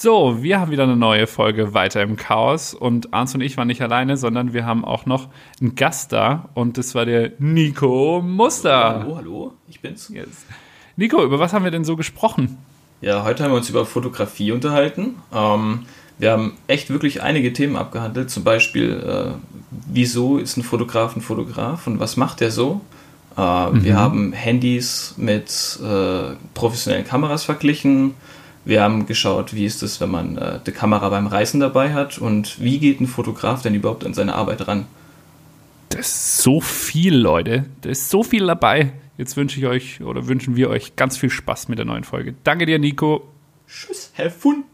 So, wir haben wieder eine neue Folge weiter im Chaos und Arns und ich waren nicht alleine, sondern wir haben auch noch einen Gast da und das war der Nico Muster. Hallo, hallo, ich bin's. Yes. Nico, über was haben wir denn so gesprochen? Ja, heute haben wir uns über Fotografie unterhalten. Ähm, wir haben echt wirklich einige Themen abgehandelt, zum Beispiel, äh, wieso ist ein Fotograf ein Fotograf und was macht er so? Äh, mhm. Wir haben Handys mit äh, professionellen Kameras verglichen. Wir haben geschaut, wie ist es, wenn man äh, die Kamera beim Reisen dabei hat und wie geht ein Fotograf denn überhaupt an seine Arbeit ran? Das ist so viel, Leute. Da ist so viel dabei. Jetzt wünsche ich euch oder wünschen wir euch ganz viel Spaß mit der neuen Folge. Danke dir, Nico. Tschüss, Herr Fun.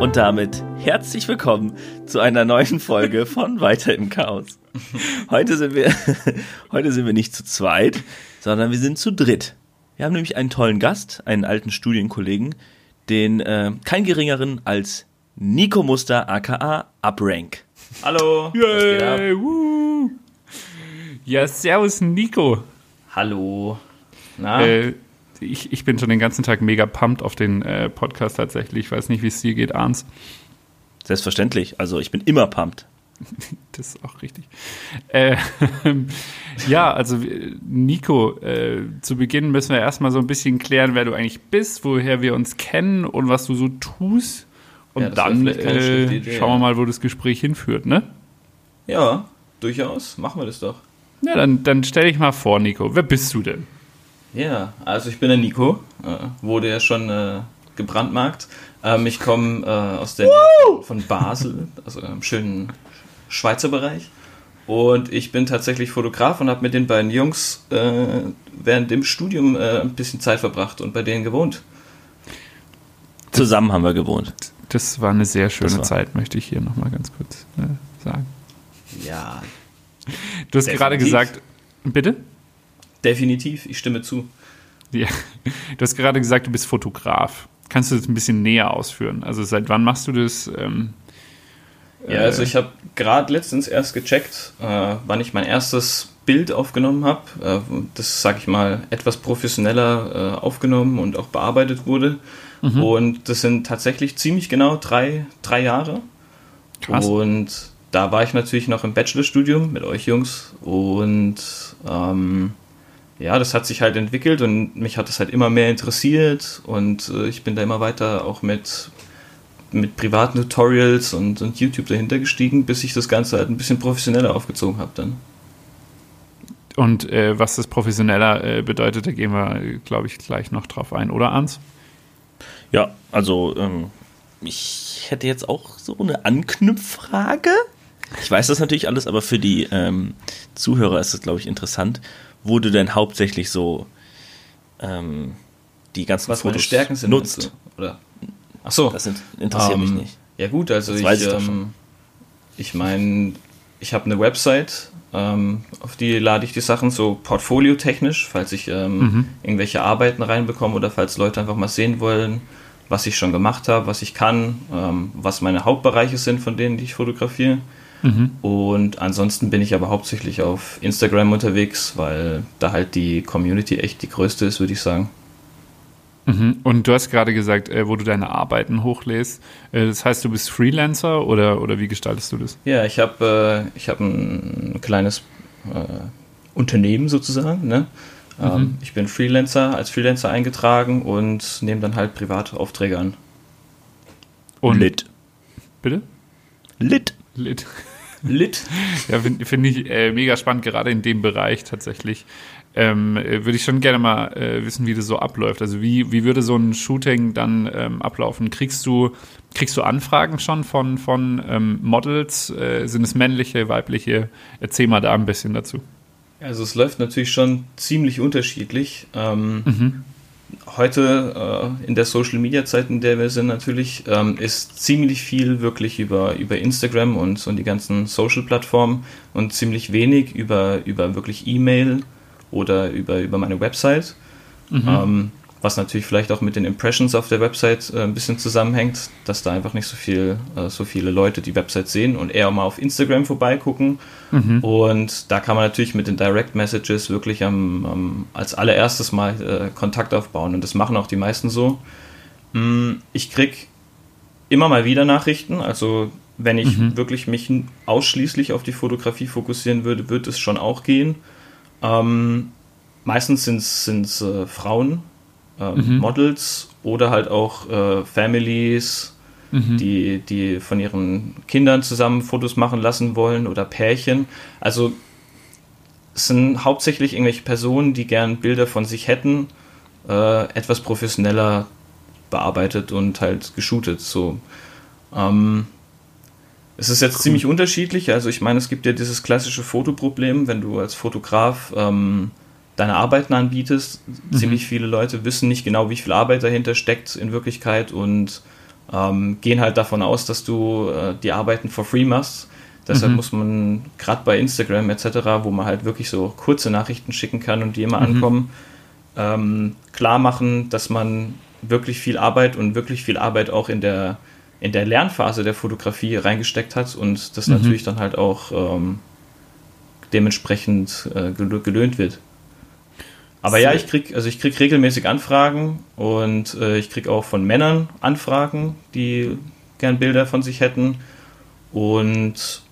Und damit herzlich willkommen zu einer neuen Folge von Weiter im Chaos. Heute sind wir, heute sind wir nicht zu zweit, sondern wir sind zu dritt. Wir haben nämlich einen tollen Gast, einen alten Studienkollegen, den äh, kein geringeren als Nico Muster aka Uprank. Hallo. Yay, woo. Ja, servus Nico. Hallo. Na? Äh, ich, ich bin schon den ganzen Tag mega pumped auf den äh, Podcast tatsächlich. Ich weiß nicht, wie es dir geht, Arns. Selbstverständlich. Also ich bin immer pumped. Das ist auch richtig. Äh, ja, also Nico, äh, zu Beginn müssen wir erstmal so ein bisschen klären, wer du eigentlich bist, woher wir uns kennen und was du so tust. Und Ja, dann äh, Idee, schauen wir mal, wo das Gespräch hinführt, ne? Ja, durchaus. Machen wir das doch. Ja, dann, dann stell dich mal vor, Nico. Wer bist du denn? Ja, also ich bin der Nico, äh, wurde ja schon äh, gebrandmarkt. Ähm, ich komme äh, aus der Nähe von, Basel, also im schönen Schweizer Bereich. Und ich bin tatsächlich Fotograf und habe mit den beiden Jungs äh, während dem Studium äh, ein bisschen Zeit verbracht und bei denen gewohnt. Zusammen haben wir gewohnt. Das war eine sehr schöne Zeit, möchte ich hier nochmal ganz kurz äh, sagen. Ja, Du hast Definitiv. gerade gesagt, bitte? definitiv, ich stimme zu. Ja. Du hast gerade gesagt, du bist Fotograf. Kannst du das ein bisschen näher ausführen? Also seit wann machst du das? Ähm, Ja, also ich habe gerade letztens erst gecheckt, äh, wann ich mein erstes Bild aufgenommen habe. Äh, das, sag ich mal, etwas professioneller äh, aufgenommen und auch bearbeitet wurde. Und das sind tatsächlich ziemlich genau drei, drei Jahre. Krass. Und da war ich natürlich noch im Bachelorstudium mit euch Jungs. Und ähm, ja, das hat sich halt entwickelt und mich hat das halt immer mehr interessiert. Und äh, ich bin da immer weiter auch mit mit privaten Tutorials und, und YouTube dahinter gestiegen, bis ich das Ganze halt ein bisschen professioneller aufgezogen habe dann. und äh, was das professioneller äh, bedeutet, da gehen wir, glaube ich, gleich noch drauf ein, oder Ans? Ja, also ähm, ich hätte jetzt auch so eine Anknüpffrage. Ich weiß das natürlich alles, aber für die ähm, Zuhörer ist es, glaube ich, interessant, wo du denn hauptsächlich so ähm, die ganzen Was meine Fotos Stärken sind. nutzt. Oder? Ach so. Das in- interessiert mich Ähm, nicht. Ja gut, also Das ich, ich ähm, ich meine, ich habe eine Website, ähm, auf die lade ich die Sachen so portfoliotechnisch, falls ich ähm, Mhm. irgendwelche Arbeiten reinbekomme oder falls Leute einfach mal sehen wollen, was ich schon gemacht habe, was ich kann, ähm, was meine Hauptbereiche sind von denen, die ich fotografiere. Mhm. Und ansonsten bin ich aber hauptsächlich auf Instagram unterwegs, weil da halt die Community echt die größte ist, würde ich sagen. Mhm. Und du hast gerade gesagt, äh, wo du deine Arbeiten hochlässt. Äh, das heißt, du bist Freelancer oder, oder wie gestaltest du das? Ja, ich habe äh, ich hab ein kleines äh, Unternehmen sozusagen. Ne? Ähm, ich bin Freelancer, als Freelancer eingetragen und nehme dann halt private Aufträge an. Und, Lit. Bitte? Lit. Lit. Lit. Ja, finde find ich äh, mega spannend, gerade in dem Bereich tatsächlich. Ähm, äh, würde ich schon gerne mal äh, wissen, wie das so abläuft. Also wie, wie würde so ein Shooting dann ähm, ablaufen? Kriegst du, kriegst du Anfragen schon von, von ähm, Models? Äh, sind es männliche, weibliche? Erzähl mal da ein bisschen dazu. Also es läuft natürlich schon ziemlich unterschiedlich. Ähm, Heute äh, in der Social Media Zeit, in der wir sind, natürlich, ähm, ist ziemlich viel wirklich über, über Instagram und, und die ganzen Social Plattformen und ziemlich wenig über, über wirklich E-Mail oder über, über meine Website. Ähm, was natürlich vielleicht auch mit den Impressions auf der Website äh, ein bisschen zusammenhängt, dass da einfach nicht so viel, äh, so viele Leute die Website sehen und eher mal auf Instagram vorbeigucken. Mhm. Und da kann man natürlich mit den Direct Messages wirklich am, am als allererstes mal äh, Kontakt aufbauen. Und das machen auch die meisten so. Mm, ich krieg immer mal wieder Nachrichten, also wenn ich mhm. wirklich mich ausschließlich auf die Fotografie fokussieren würde, würde es schon auch gehen. Ähm, meistens sind es äh, Frauen, äh, mhm. Models oder halt auch äh, Families, mhm. die, die von ihren Kindern zusammen Fotos machen lassen wollen oder Pärchen. Also es sind hauptsächlich irgendwelche Personen, die gern Bilder von sich hätten, äh, etwas professioneller bearbeitet und halt geshootet. So. Ähm, es ist jetzt cool. ziemlich unterschiedlich. Also ich meine, es gibt ja dieses klassische Fotoproblem, wenn du als Fotograf ähm, deine Arbeiten anbietest. Mhm. Ziemlich viele Leute wissen nicht genau, wie viel Arbeit dahinter steckt in Wirklichkeit und ähm, gehen halt davon aus, dass du äh, die Arbeiten for free machst. Deshalb mhm. muss man gerade bei Instagram etc., wo man halt wirklich so kurze Nachrichten schicken kann und die immer mhm. ankommen, ähm, klar machen, dass man wirklich viel Arbeit und wirklich viel Arbeit auch in der, in der Lernphase der Fotografie reingesteckt hat und das mhm. natürlich dann halt auch ähm, dementsprechend äh, gelöhnt wird. Aber ja, ich krieg, also ich krieg regelmäßig Anfragen und äh, ich krieg auch von Männern Anfragen, die gern Bilder von sich hätten und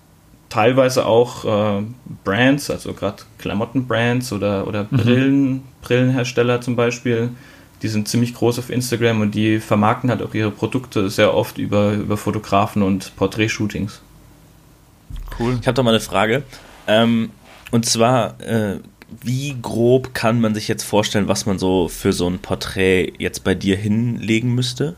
teilweise auch äh, Brands, also gerade Klamottenbrands oder, oder mhm. Brillen, Brillenhersteller zum Beispiel, die sind ziemlich groß auf Instagram und die vermarkten halt auch ihre Produkte sehr oft über, über Fotografen und Porträtshootings. Cool. Ich habe da mal eine Frage. Ähm, und zwar, äh, wie grob kann man sich jetzt vorstellen, was man so für so ein Porträt jetzt bei dir hinlegen müsste?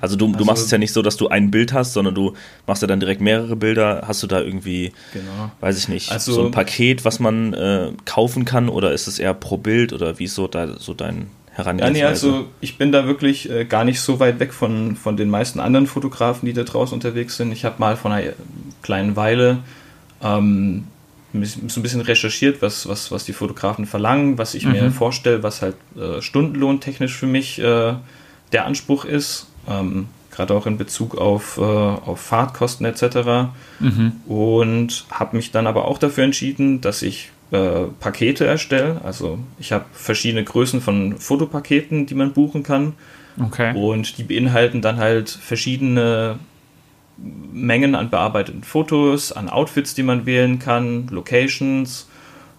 Also du, also, du machst es ja nicht so, dass du ein Bild hast, sondern du machst ja dann direkt mehrere Bilder. Hast du da irgendwie, genau. weiß ich nicht, also, so ein Paket, was man äh, kaufen kann oder ist es eher pro Bild oder wie ist so, da, so dein Herangehensweise? Ja, nee, also ich bin da wirklich äh, gar nicht so weit weg von, von den meisten anderen Fotografen, die da draußen unterwegs sind. Ich habe mal vor einer kleinen Weile ähm, so ein bisschen recherchiert, was, was, was die Fotografen verlangen, was ich mhm. mir vorstelle, was halt äh, stundenlohntechnisch für mich äh, der Anspruch ist. Ähm, gerade auch in Bezug auf, äh, auf Fahrtkosten etc. Mhm. Und habe mich dann aber auch dafür entschieden, dass ich äh, Pakete erstelle. Also ich habe verschiedene Größen von Fotopaketen, die man buchen kann. Okay. Und die beinhalten dann halt verschiedene Mengen an bearbeiteten Fotos, an Outfits, die man wählen kann, Locations.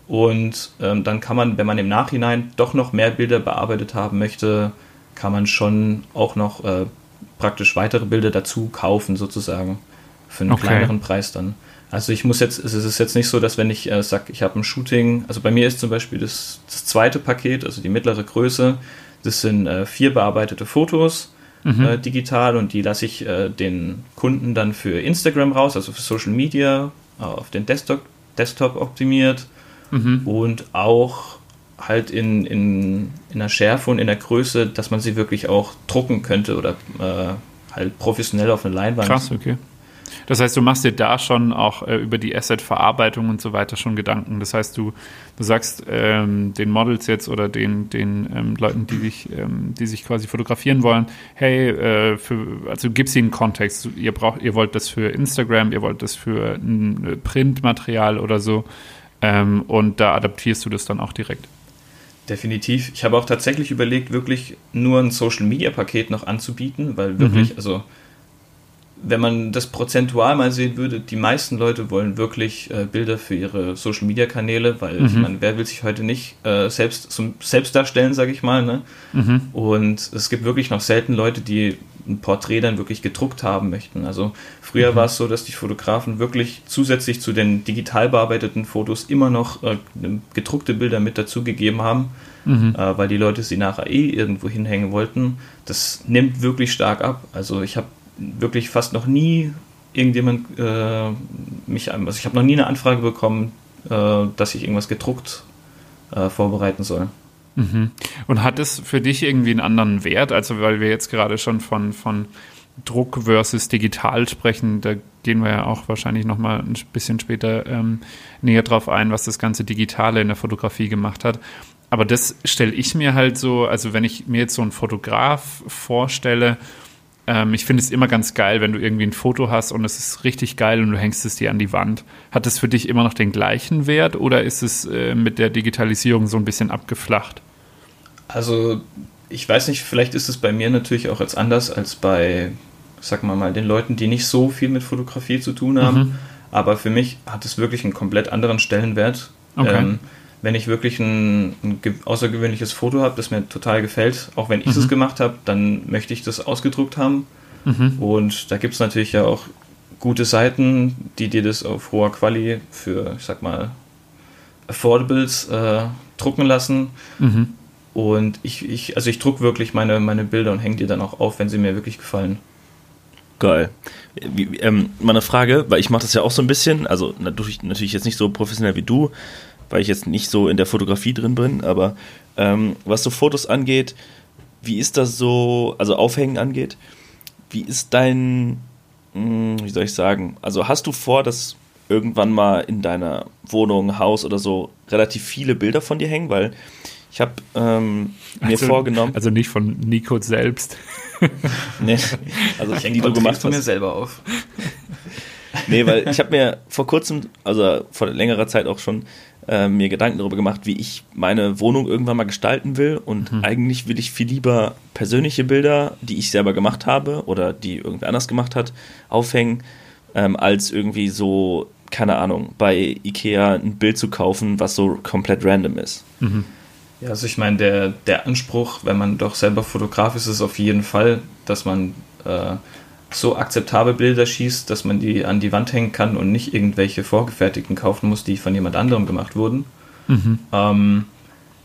Und ähm, dann kann man, wenn man im Nachhinein doch noch mehr Bilder bearbeitet haben möchte, kann man schon auch noch äh, praktisch weitere Bilder dazu kaufen, sozusagen. Für einen okay. kleineren Preis dann. Also ich muss jetzt, es ist jetzt nicht so, dass wenn ich äh, sage, ich habe ein Shooting, also bei mir ist zum Beispiel das, das zweite Paket, also die mittlere Größe, das sind äh, vier bearbeitete Fotos mhm. äh, digital und die lasse ich äh, den Kunden dann für Instagram raus, also für Social Media, äh, auf den Desktop, Desktop optimiert mhm. und auch halt in, in, in der Schärfe und in der Größe, dass man sie wirklich auch drucken könnte oder äh, halt professionell auf eine Leinwand. Krass, okay. Das heißt, du machst dir da schon auch äh, über die Asset-Verarbeitung und so weiter schon Gedanken. Das heißt, du, du sagst ähm, den Models jetzt oder den, den ähm, Leuten, die sich, ähm, die sich quasi fotografieren wollen, hey, äh, für, also gibst ihnen Kontext. Ihr braucht, ihr wollt das für Instagram, ihr wollt das für ein äh, Printmaterial oder so. Ähm, und da adaptierst du das dann auch direkt. Definitiv. Ich habe auch tatsächlich überlegt, wirklich nur ein Social Media Paket noch anzubieten, weil wirklich, mhm. also wenn man das prozentual mal sehen würde, die meisten Leute wollen wirklich äh, Bilder für ihre Social Media Kanäle, weil mhm. meine, wer will sich heute nicht äh, selbst zum selbst darstellen, sage ich mal. Ne? Mhm. Und es gibt wirklich noch selten Leute, die ein Porträt dann wirklich gedruckt haben möchten. Also früher mhm. war es so, dass die Fotografen wirklich zusätzlich zu den digital bearbeiteten Fotos immer noch äh, gedruckte Bilder mit dazugegeben haben, mhm. äh, weil die Leute sie nachher eh irgendwo hinhängen wollten. Das nimmt wirklich stark ab. Also ich habe wirklich fast noch nie irgendjemand äh, mich, also ich habe noch nie eine Anfrage bekommen, äh, dass ich irgendwas gedruckt äh, vorbereiten soll. Mhm. Und hat es für dich irgendwie einen anderen Wert? Also, weil wir jetzt gerade schon von, von Druck versus digital sprechen, da gehen wir ja auch wahrscheinlich nochmal ein bisschen später ähm, näher drauf ein, was das ganze Digitale in der Fotografie gemacht hat. Aber das stelle ich mir halt so, also wenn ich mir jetzt so einen Fotograf vorstelle, ähm, ich finde es immer ganz geil, wenn du irgendwie ein Foto hast und es ist richtig geil und du hängst es dir an die Wand. Hat das für dich immer noch den gleichen Wert oder ist es äh, mit der Digitalisierung so ein bisschen abgeflacht? Also ich weiß nicht, vielleicht ist es bei mir natürlich auch jetzt anders als bei, sag mal mal, den Leuten, die nicht so viel mit Fotografie zu tun haben. Mhm. Aber für mich hat es wirklich einen komplett anderen Stellenwert. Okay. Ähm, wenn ich wirklich ein, ein außergewöhnliches Foto habe, das mir total gefällt, auch wenn ich es mhm. gemacht habe, dann möchte ich das ausgedruckt haben. Mhm. Und da gibt es natürlich ja auch gute Seiten, die dir das auf hoher Quali für, ich sag mal, Affordables äh, drucken lassen. Mhm. Und ich, ich, also ich druck wirklich meine, meine Bilder und hänge die dann auch auf, wenn sie mir wirklich gefallen. Geil. Wie, ähm, meine Frage, weil ich mache das ja auch so ein bisschen, also natürlich, natürlich jetzt nicht so professionell wie du, weil ich jetzt nicht so in der Fotografie drin bin, aber ähm, was so Fotos angeht, wie ist das so, also Aufhängen angeht, wie ist dein, mh, hm, wie soll ich sagen, also hast du vor, dass irgendwann mal in deiner Wohnung, Haus oder so relativ viele Bilder von dir hängen, weil ich habe ähm, mir also, vorgenommen. Also nicht von Nico selbst. nee, also ich die du gemacht von mir selber auf. nee, weil ich habe mir vor kurzem, also vor längerer Zeit auch schon, äh, mir Gedanken darüber gemacht, wie ich meine Wohnung irgendwann mal gestalten will. Und mhm. eigentlich will ich viel lieber persönliche Bilder, die ich selber gemacht habe oder die irgendwer anders gemacht hat, aufhängen, ähm, als irgendwie so, keine Ahnung, bei Ikea ein Bild zu kaufen, was so komplett random ist. Mhm. Ja, also ich meine, der, der Anspruch, wenn man doch selber Fotograf ist, ist auf jeden Fall, dass man äh, so akzeptable Bilder schießt, dass man die an die Wand hängen kann und nicht irgendwelche vorgefertigten kaufen muss, die von jemand anderem gemacht wurden. Mhm. Ähm,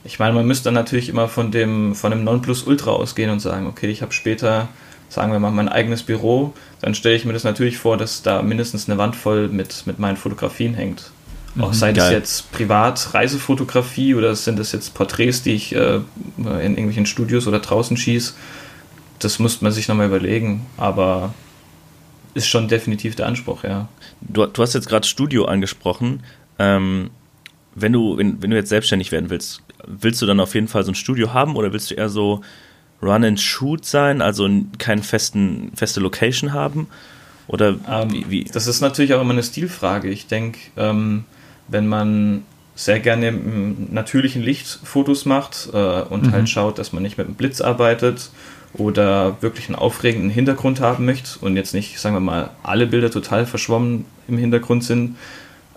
ich meine, man müsste dann natürlich immer von dem, von dem Nonplusultra ausgehen und sagen, okay, ich habe später, sagen wir mal, mein eigenes Büro, dann stelle ich mir das natürlich vor, dass da mindestens eine Wand voll mit, mit meinen Fotografien hängt. Mhm, Auch sei das jetzt privat Reisefotografie oder sind das jetzt Porträts, die ich äh, in irgendwelchen Studios oder draußen schieße das müsste man sich nochmal überlegen, aber ist schon definitiv der Anspruch, ja. Du, du hast jetzt gerade Studio angesprochen. Ähm, wenn, du, wenn, wenn du jetzt selbstständig werden willst, willst du dann auf jeden Fall so ein Studio haben oder willst du eher so Run and Shoot sein, also keine festen, feste Location haben? Oder ähm, wie, wie, Das ist natürlich auch immer eine Stilfrage. Ich denke, ähm, wenn man sehr gerne im natürlichen Licht Fotos macht äh, und mhm. halt schaut, dass man nicht mit dem Blitz arbeitet oder wirklich einen aufregenden Hintergrund haben möchte und jetzt nicht, sagen wir mal, alle Bilder total verschwommen im Hintergrund sind,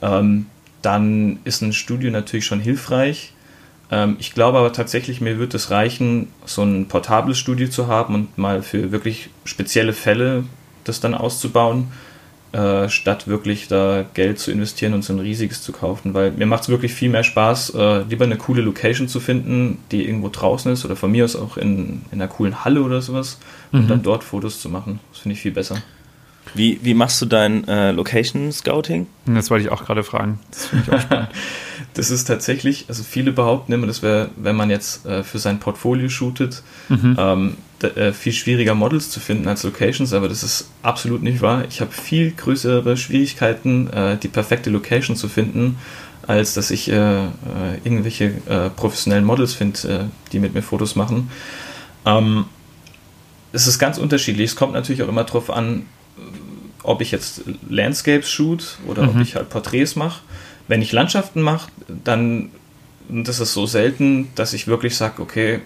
ähm, dann ist ein Studio natürlich schon hilfreich. Ähm, ich glaube aber tatsächlich, mir wird es reichen, so ein portables Studio zu haben und mal für wirklich spezielle Fälle das dann auszubauen äh, statt wirklich da Geld zu investieren und so ein riesiges zu kaufen. Weil mir macht es wirklich viel mehr Spaß, äh, lieber eine coole Location zu finden, die irgendwo draußen ist oder von mir aus auch in, in einer coolen Halle oder sowas mhm. und dann dort Fotos zu machen. Das finde ich viel besser. Wie, wie machst du dein äh, Location Scouting? Das wollte ich auch gerade fragen. Das auch spannend. das ist tatsächlich, also viele behaupten immer, das wäre, wenn man jetzt äh, für sein Portfolio shootet, mhm. ähm, äh, viel schwieriger Models zu finden als Locations, aber das ist absolut nicht wahr. Ich habe viel größere Schwierigkeiten, äh, die perfekte Location zu finden, als dass ich äh, äh irgendwelche äh, professionellen Models finde, die mit mir Fotos machen. Ähm, es ist ganz unterschiedlich. Es kommt natürlich auch immer darauf an, ob ich jetzt Landscapes shoot oder mhm. ob ich halt Porträts mache. Wenn ich Landschaften mache, dann das ist so selten, dass ich wirklich sage, okay,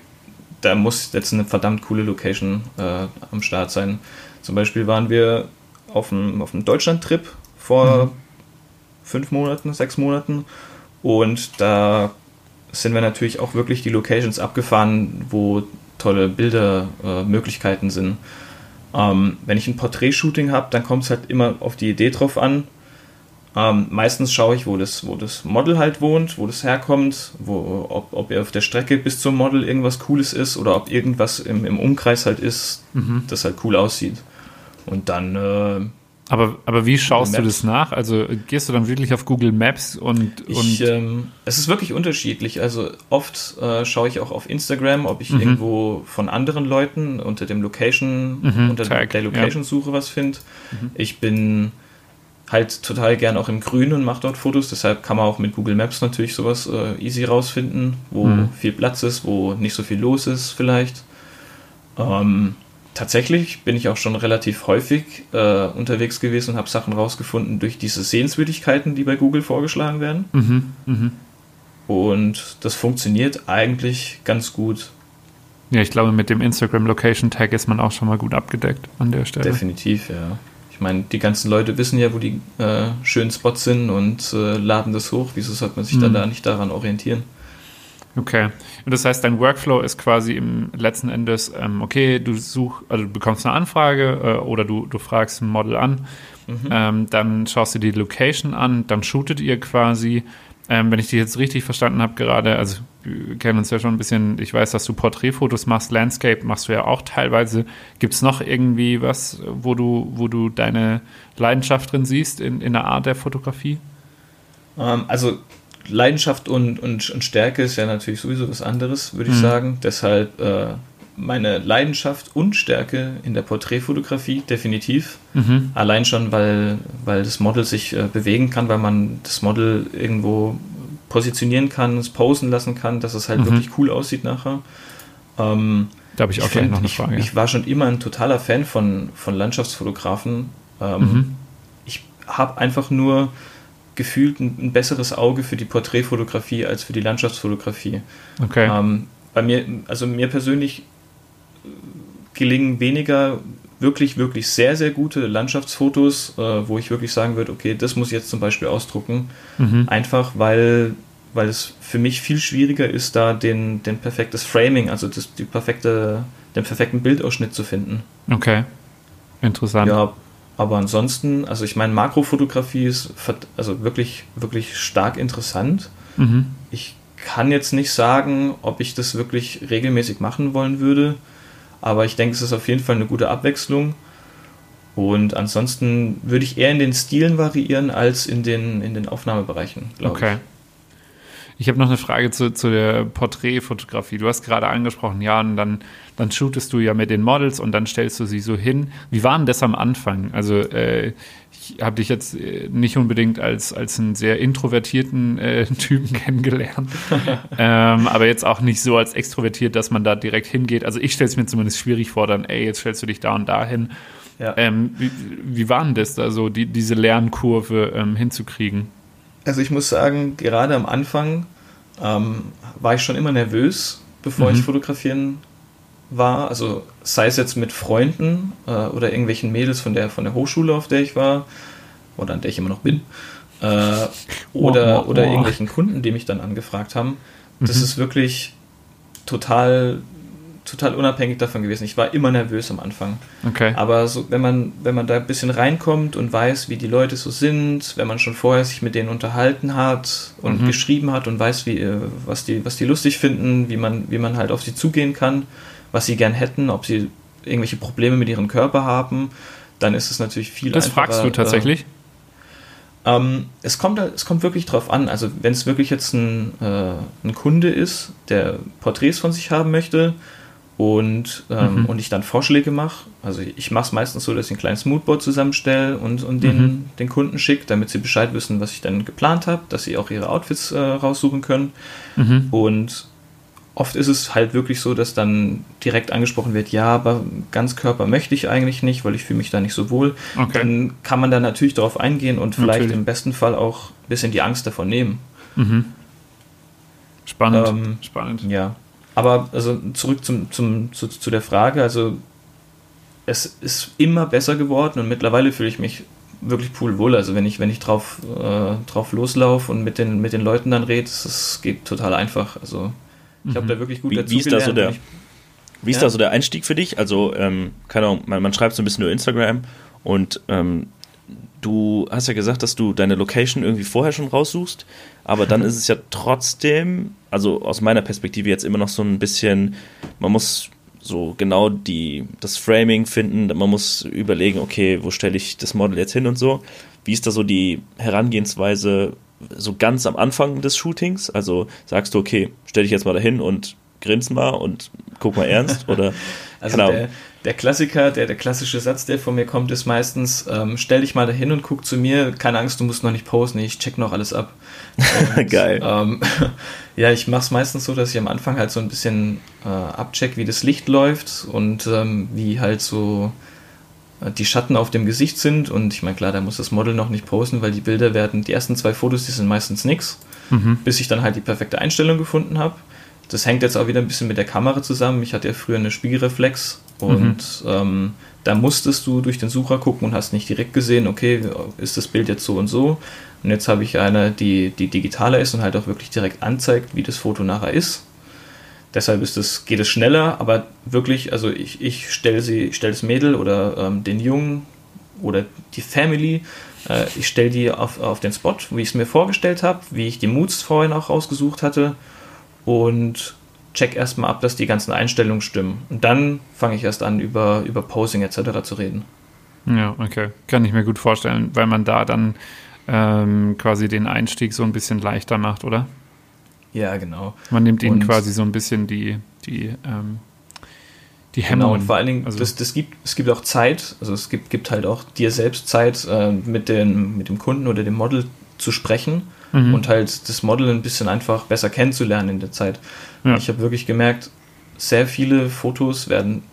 da muss jetzt eine verdammt coole Location äh, am Start sein. Zum Beispiel waren wir auf einem, auf einem Deutschland-Trip vor mhm. fünf Monaten, sechs Monaten und da sind wir natürlich auch wirklich die Locations abgefahren, wo tolle Bildermöglichkeiten äh, sind. Ähm, wenn ich ein Portrait-Shooting habe, dann kommt es halt immer auf die Idee drauf an, ähm, meistens schaue ich, wo das, wo das Model halt wohnt, wo das herkommt, wo, ob, ob er auf der Strecke bis zum Model irgendwas Cooles ist oder ob irgendwas im, im Umkreis halt ist, mhm. das halt cool aussieht. Und dann. Äh, aber, aber wie schaust du das nach? Also gehst du dann wirklich auf Google Maps und. und ich, ähm, es ist wirklich unterschiedlich. Also oft äh, schaue ich auch auf Instagram, ob ich mhm. irgendwo von anderen Leuten unter dem Location, mhm, unter Tag, der Location-Suche ja. was finde. Mhm. Ich bin halt total gern auch im Grün und mache dort Fotos. Deshalb kann man auch mit Google Maps natürlich sowas äh, easy rausfinden, wo mhm. viel Platz ist, wo nicht so viel los ist vielleicht. Ähm, tatsächlich bin ich auch schon relativ häufig äh, unterwegs gewesen und habe Sachen rausgefunden durch diese Sehenswürdigkeiten, die bei Google vorgeschlagen werden. Mhm. Mhm. Und das funktioniert eigentlich ganz gut. Ja, ich glaube, mit dem Instagram Location Tag ist man auch schon mal gut abgedeckt an der Stelle. Definitiv, ja. Ich meine, die ganzen Leute wissen ja, wo die äh, schönen Spots sind und äh, laden das hoch. Wieso sollte man sich mhm. dann da nicht daran orientieren? Okay. Und das heißt, dein Workflow ist quasi im letzten Endes, ähm, okay, du suchst, also du bekommst eine Anfrage äh, oder du, du fragst ein Model an, mhm. ähm, dann schaust du die Location an, dann shootet ihr quasi ähm, wenn ich dich jetzt richtig verstanden habe gerade, also kennen uns ja schon ein bisschen, ich weiß, dass du Porträtfotos machst, Landscape machst du ja auch teilweise. Gibt es noch irgendwie was, wo du, wo du deine Leidenschaft drin siehst in, in der Art der Fotografie? Ähm, also Leidenschaft und, und, und, Stärke ist ja natürlich sowieso was anderes, würde ich mhm. sagen. Deshalb äh, meine Leidenschaft und Stärke in der Porträtfotografie, definitiv. Mhm. Allein schon, weil, weil das Model sich äh, bewegen kann, weil man das Model irgendwo positionieren kann, es posen lassen kann, dass es halt mhm. wirklich cool aussieht nachher. Ähm, da habe ich auch ich find, noch eine Frage. Ich, ich, war schon immer ein totaler Fan von, von Landschaftsfotografen. Ähm, mhm. Ich habe einfach nur gefühlt ein, ein, besseres Auge für die Porträtfotografie als für die Landschaftsfotografie. Okay. Ähm, bei mir, also mir persönlich gelingen weniger wirklich, wirklich sehr, sehr gute Landschaftsfotos, äh, wo ich wirklich sagen würde, okay, das muss ich jetzt zum Beispiel ausdrucken. Mhm. Einfach weil, weil es für mich viel schwieriger ist, da den, den perfektes Framing, also das, die perfekte, den perfekten Bildausschnitt zu finden. Okay. Interessant. Ja, aber ansonsten, also ich meine, Makrofotografie ist also wirklich, wirklich stark interessant. Mhm. Ich kann jetzt nicht sagen, ob ich das wirklich regelmäßig machen wollen würde. Aber ich denke, es ist auf jeden Fall eine gute Abwechslung. Und ansonsten würde ich eher in den Stilen variieren als in den, in den Aufnahmebereichen, glaube okay. ich. Ich habe noch eine Frage zu, zu der Porträtfotografie. Du hast gerade angesprochen, ja, und dann, dann shootest du ja mit den Models und dann stellst du sie so hin. Wie war denn das am Anfang? Also äh, ich habe dich jetzt äh, nicht unbedingt als, als einen sehr introvertierten äh, Typen kennengelernt, ähm, aber jetzt auch nicht so als extrovertiert, dass man da direkt hingeht. Also ich stelle es mir zumindest schwierig vor, dann, ey, jetzt stellst du dich da und da hin. Ja. Ähm, wie, wie war denn das da so, die, diese Lernkurve ähm, hinzukriegen? Also ich muss sagen, gerade am Anfang ähm, war ich schon immer nervös, bevor mhm. ich fotografieren war, also sei es jetzt mit Freunden äh, oder irgendwelchen Mädels von der, von der Hochschule, auf der ich war, oder an der ich immer noch bin, äh, oder, oh, oh, oh. oder irgendwelchen Kunden, die mich dann angefragt haben. Das mhm. ist wirklich total, total unabhängig davon gewesen. Ich war immer nervös am Anfang. Okay. Aber so, wenn man, wenn man da ein bisschen reinkommt und weiß, wie die Leute so sind, wenn man schon vorher sich mit denen unterhalten hat und mhm. geschrieben hat und weiß, wie, äh, was, die, was die lustig finden, wie man, wie man halt auf sie zugehen kann, was sie gern hätten, ob sie irgendwelche Probleme mit ihrem Körper haben, dann ist es natürlich viel das einfacher. Das fragst du tatsächlich? Äh, ähm, es, kommt, es kommt wirklich drauf an. Also, wenn es wirklich jetzt ein, äh, ein Kunde ist, der Porträts von sich haben möchte und, ähm, mhm. und ich dann Vorschläge mache, also ich mache es meistens so, dass ich ein kleines Moodboard zusammenstelle und, und den, mhm. den Kunden schicke, damit sie Bescheid wissen, was ich dann geplant habe, dass sie auch ihre Outfits äh, raussuchen können. Mhm. Und oft ist es halt wirklich so, dass dann direkt angesprochen wird, ja, aber Ganzkörper möchte ich eigentlich nicht, weil ich fühle mich da nicht so wohl. Okay. Dann kann man da natürlich darauf eingehen und vielleicht natürlich. im besten Fall auch ein bisschen die Angst davon nehmen. Mhm. Spannend. Ähm, Spannend. Ja. Aber also zurück zum, zum, zu, zu der Frage, also es ist immer besser geworden und mittlerweile fühle ich mich wirklich wohl. Also wenn ich, wenn ich drauf, äh, drauf loslaufe und mit den, mit den Leuten dann rede, es geht total einfach. Also ich habe da mhm. wirklich gut wie, dazu wie ist gelernt. Da so der, wie ist ja. da so der Einstieg für dich? Also, ähm, keine Ahnung, man, man, schreibt so ein bisschen über Instagram und ähm, du hast ja gesagt, dass du deine Location irgendwie vorher schon raussuchst, aber dann ist es ja trotzdem, also aus meiner Perspektive jetzt immer noch so ein bisschen, man muss so genau die, das Framing finden, man muss überlegen, okay, wo stelle ich das Model jetzt hin und so. Wie ist da so die Herangehensweise so ganz am Anfang des Shootings? Also sagst du, okay, stell dich jetzt mal dahin und grins mal und guck mal ernst oder also der, der, Klassiker, der, der klassische Satz, der von mir kommt, ist meistens, ähm, stell dich mal dahin und guck zu mir, keine Angst, du musst noch nicht posten, ich check noch alles ab. Und, Geil. Ähm, ja, ich mache es meistens so, dass ich am Anfang halt so ein bisschen äh, abcheck, wie das Licht läuft und ähm, wie halt so die Schatten auf dem Gesicht sind und ich meine, klar, da muss das Model noch nicht posten, weil die Bilder werden, die ersten zwei Fotos, die sind meistens nix, mhm. bis ich dann halt die perfekte Einstellung gefunden habe. Das hängt jetzt auch wieder ein bisschen mit der Kamera zusammen. Ich hatte ja früher eine Spiegelreflex und mhm. ähm, da musstest du durch den Sucher gucken und hast nicht direkt gesehen, okay, ist das Bild jetzt so und so. Und jetzt habe ich eine, die, die digitaler ist und halt auch wirklich direkt anzeigt, wie das Foto nachher ist. Deshalb ist es, geht es schneller, aber wirklich, also ich, ich stelle sie, stelle das Mädel oder ähm, den Jungen oder die Family, äh, ich stelle die auf, auf den Spot, wie ich es mir vorgestellt habe, wie ich die Moods vorhin auch rausgesucht hatte und check erstmal ab, dass die ganzen Einstellungen stimmen. Und dann fange ich erst an, über, über Posing etc. zu reden. Ja, okay. Kann ich mir gut vorstellen, weil man da dann ähm, quasi den Einstieg so ein bisschen leichter macht, oder? Ja, genau. Man nimmt ihnen und quasi so ein bisschen die, die, ähm, die Hemmung. Genau, und vor allen Dingen, also, das, das gibt, es gibt auch Zeit, also es gibt, gibt halt auch dir selbst Zeit, äh, mit, den, mit dem Kunden oder dem Model zu sprechen mhm. und halt das Model ein bisschen einfach besser kennenzulernen in der Zeit. Ja. Ich habe wirklich gemerkt, sehr viele Fotos werden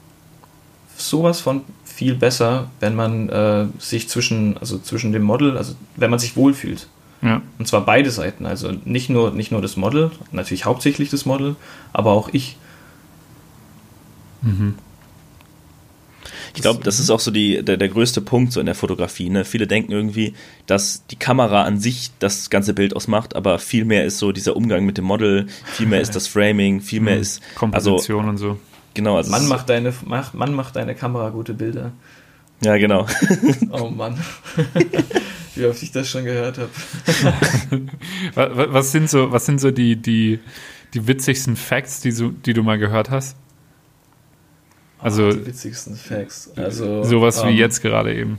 sowas von viel besser, wenn man äh, sich zwischen, also zwischen dem Model, also wenn man sich wohlfühlt. Ja. Und zwar beide Seiten. Also nicht nur, nicht nur das Model, natürlich hauptsächlich das Model, aber auch ich. Mhm. Ich glaube, das ist auch so die, der, der größte Punkt so in der Fotografie. Ne? Viele denken irgendwie, dass die Kamera an sich das ganze Bild ausmacht, aber viel mehr ist so dieser Umgang mit dem Model, viel mehr ist das Framing, viel mehr mhm. ist Komposition also, und so. Genau. Also man, macht deine, macht, man macht deine Kamera gute Bilder. Ja, genau. oh Mann. Wie oft ich das schon gehört habe. was sind so, was sind so die, die, die witzigsten Facts, die, so, die du mal gehört hast? Also, oh, die witzigsten Facts. Also, sowas um, wie ähm, jetzt gerade eben.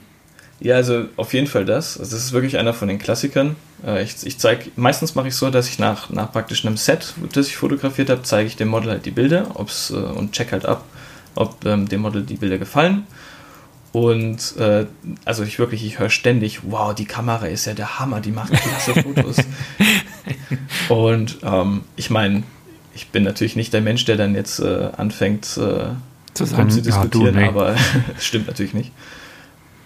Ja, also auf jeden Fall das. Also das ist wirklich einer von den Klassikern. Äh, ich, ich zeige, meistens mache ich so, dass ich nach, nach praktisch einem Set, das ich fotografiert habe, zeige ich dem Model halt die Bilder ob's, äh, und check halt ab, ob ähm, dem Model die Bilder gefallen. Und äh, also ich wirklich, ich höre ständig, wow, die Kamera ist ja der Hammer, die macht klasse Fotos. und ähm, ich meine, ich bin natürlich nicht der Mensch, der dann jetzt äh, anfängt, äh, zu sagen, zu diskutieren, ja, du, aber es stimmt natürlich nicht.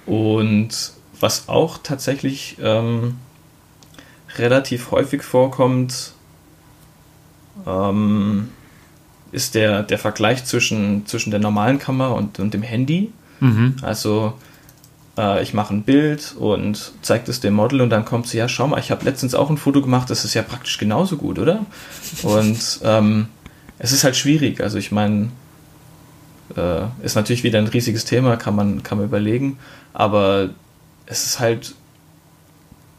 Und was auch tatsächlich ähm, relativ häufig vorkommt, ähm, ist der, der Vergleich zwischen, zwischen der normalen Kamera und, und dem Handy. Mhm. Also äh, ich mache ein Bild und zeige es dem Model und dann kommt sie, ja, schau mal, ich habe letztens auch ein Foto gemacht, das ist ja praktisch genauso gut, oder? Und ähm, es ist halt schwierig. Also ich meine, äh, ist natürlich wieder ein riesiges Thema, kann man, kann man überlegen, aber es ist halt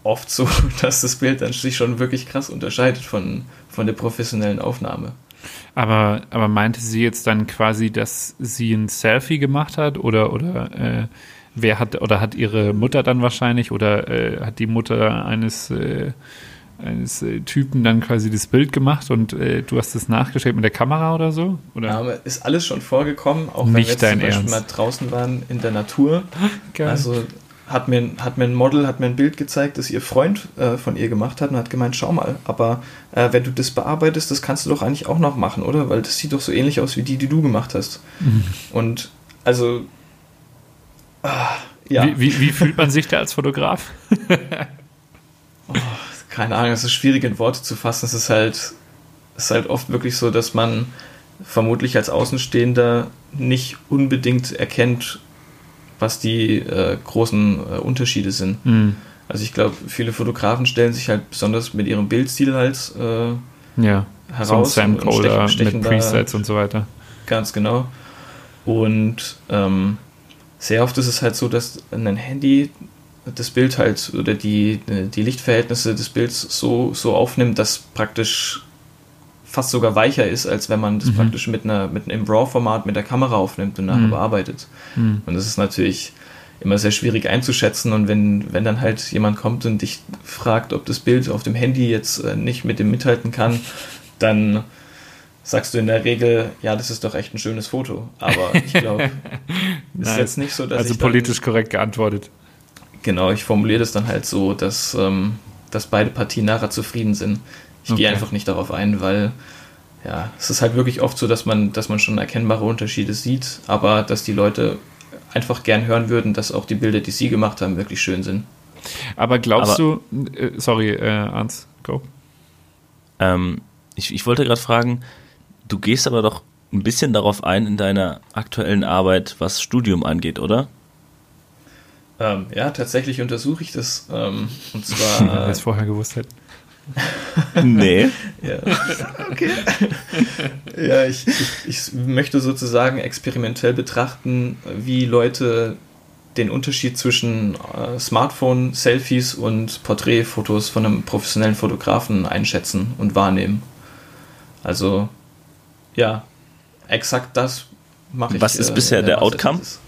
oft so, dass das Bild dann sich schon wirklich krass unterscheidet von, von der professionellen Aufnahme. Aber, aber meinte sie jetzt dann quasi, dass sie ein Selfie gemacht hat oder, oder äh, wer hat oder hat ihre Mutter dann wahrscheinlich oder äh, hat die Mutter eines äh, eines äh, Typen dann quasi das Bild gemacht und äh, du hast es nachgestellt mit der Kamera oder so? Oder? Ja, ist alles schon vorgekommen, auch wenn Nicht wir zum Beispiel Ernst. mal draußen waren in der Natur. Geil. Also hat mir, hat mir ein Model, hat mir ein Bild gezeigt, das ihr Freund äh, von ihr gemacht hat und hat gemeint, schau mal, aber äh, wenn du das bearbeitest, das kannst du doch eigentlich auch noch machen, oder? Weil das sieht doch so ähnlich aus wie die, die du gemacht hast. Mhm. Und also, ah, ja. Wie, wie, wie, fühlt man sich da als Fotograf? oh, keine Ahnung, es ist schwierig in Worte zu fassen. Es ist halt, es ist halt oft wirklich so, dass man vermutlich als Außenstehender nicht unbedingt erkennt, was die äh, großen äh, Unterschiede sind. Mhm. Also ich glaube, viele Fotografen stellen sich halt besonders mit ihrem Bildstil halt äh, ja. heraus. So ein Sam Coder mit Presets und so weiter. Ganz genau. Und ähm, sehr oft ist es halt so, dass ein Handy das Bild halt oder die, die Lichtverhältnisse des Bilds so, so aufnimmt, dass praktisch fast sogar weicher ist, als wenn man das mhm. praktisch mit einer mit einem RAW-Format mit der Kamera aufnimmt und nachher mhm. bearbeitet. Mhm. Und das ist natürlich immer sehr schwierig einzuschätzen und wenn, wenn dann halt jemand kommt und dich fragt, ob das Bild auf dem Handy jetzt äh, nicht mit dem mithalten kann, dann sagst du in der Regel, ja, das ist doch echt ein schönes Foto. Aber ich glaube, ist jetzt nicht so, dass Also ich dann, politisch korrekt geantwortet. Genau, ich formuliere das dann halt so, dass, ähm, dass beide Partien nachher zufrieden sind. Ich Okay. gehe einfach nicht darauf ein, weil ja, es ist halt wirklich oft so, dass man, dass man schon erkennbare Unterschiede sieht, aber dass die Leute einfach gern hören würden, dass auch die Bilder, die sie gemacht haben, wirklich schön sind. Aber glaubst Aber- du, äh, sorry, äh, Arndt, go. Ähm, ich, ich wollte gerade fragen, du gehst aber doch ein bisschen darauf ein in deiner aktuellen Arbeit, was Studium angeht, oder? Ähm, ja, tatsächlich untersuche ich das. Ähm, und Wenn wir zwar. es vorher gewusst hätten. Nee. ja, okay. ja, ich, ich, ich möchte sozusagen experimentell betrachten, wie Leute den Unterschied zwischen äh, Smartphone-Selfies und Porträtfotos von einem professionellen Fotografen einschätzen und wahrnehmen. Also, ja, exakt das mache ich. Was ist äh, bisher der Masterthesis.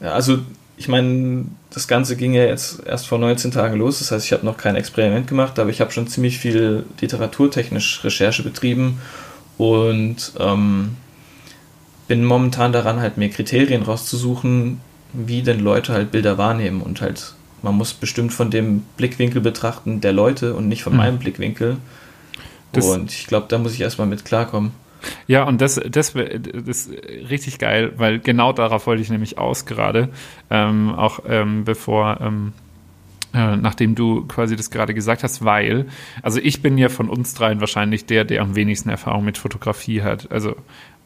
Outcome? Ja, also ich meine, das Ganze ging ja jetzt erst vor 19 Tagen los, das heißt, ich habe noch kein Experiment gemacht, aber ich habe schon ziemlich viel literaturtechnisch Recherche betrieben und ähm, bin momentan daran, halt mir Kriterien rauszusuchen, wie denn Leute halt Bilder wahrnehmen und halt, man muss bestimmt von dem Blickwinkel betrachten der Leute und nicht von Mhm. meinem Blickwinkel. Das- und ich glaube, da muss ich erstmal mit klarkommen. Ja, und das, das, das ist richtig geil, weil genau darauf wollte ich nämlich aus gerade. Ähm, auch ähm, bevor, ähm, äh, nachdem du quasi das gerade gesagt hast, weil, also ich bin ja von uns dreien wahrscheinlich der, der am wenigsten Erfahrung mit Fotografie hat. Also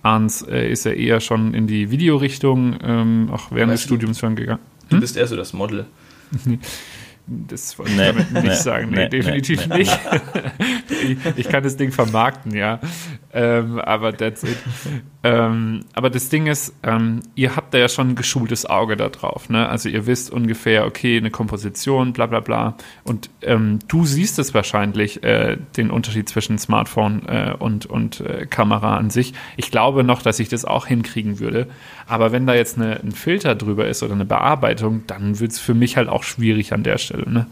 Arns äh, ist ja eher schon in die Videorichtung, ähm, auch während des Weißt du- Studiums schon gegangen. Du bist eher so das Model. Das wollte ich Nee, damit nicht nee, sagen. Nee, nee, definitiv nicht. ich, ich kann das Ding vermarkten, ja. Ähm, aber that's it. Ähm, aber das Ding ist, ähm, ihr habt da ja schon ein geschultes Auge da drauf. Ne? Also ihr wisst ungefähr, okay, eine Komposition, bla bla bla. Und ähm, du siehst es wahrscheinlich, äh, den Unterschied zwischen Smartphone äh, und, und äh, Kamera an sich. Ich glaube noch, dass ich das auch hinkriegen würde. Aber wenn da jetzt eine, ein Filter drüber ist oder eine Bearbeitung, dann wird es für mich halt auch schwierig an der Stelle. Ne?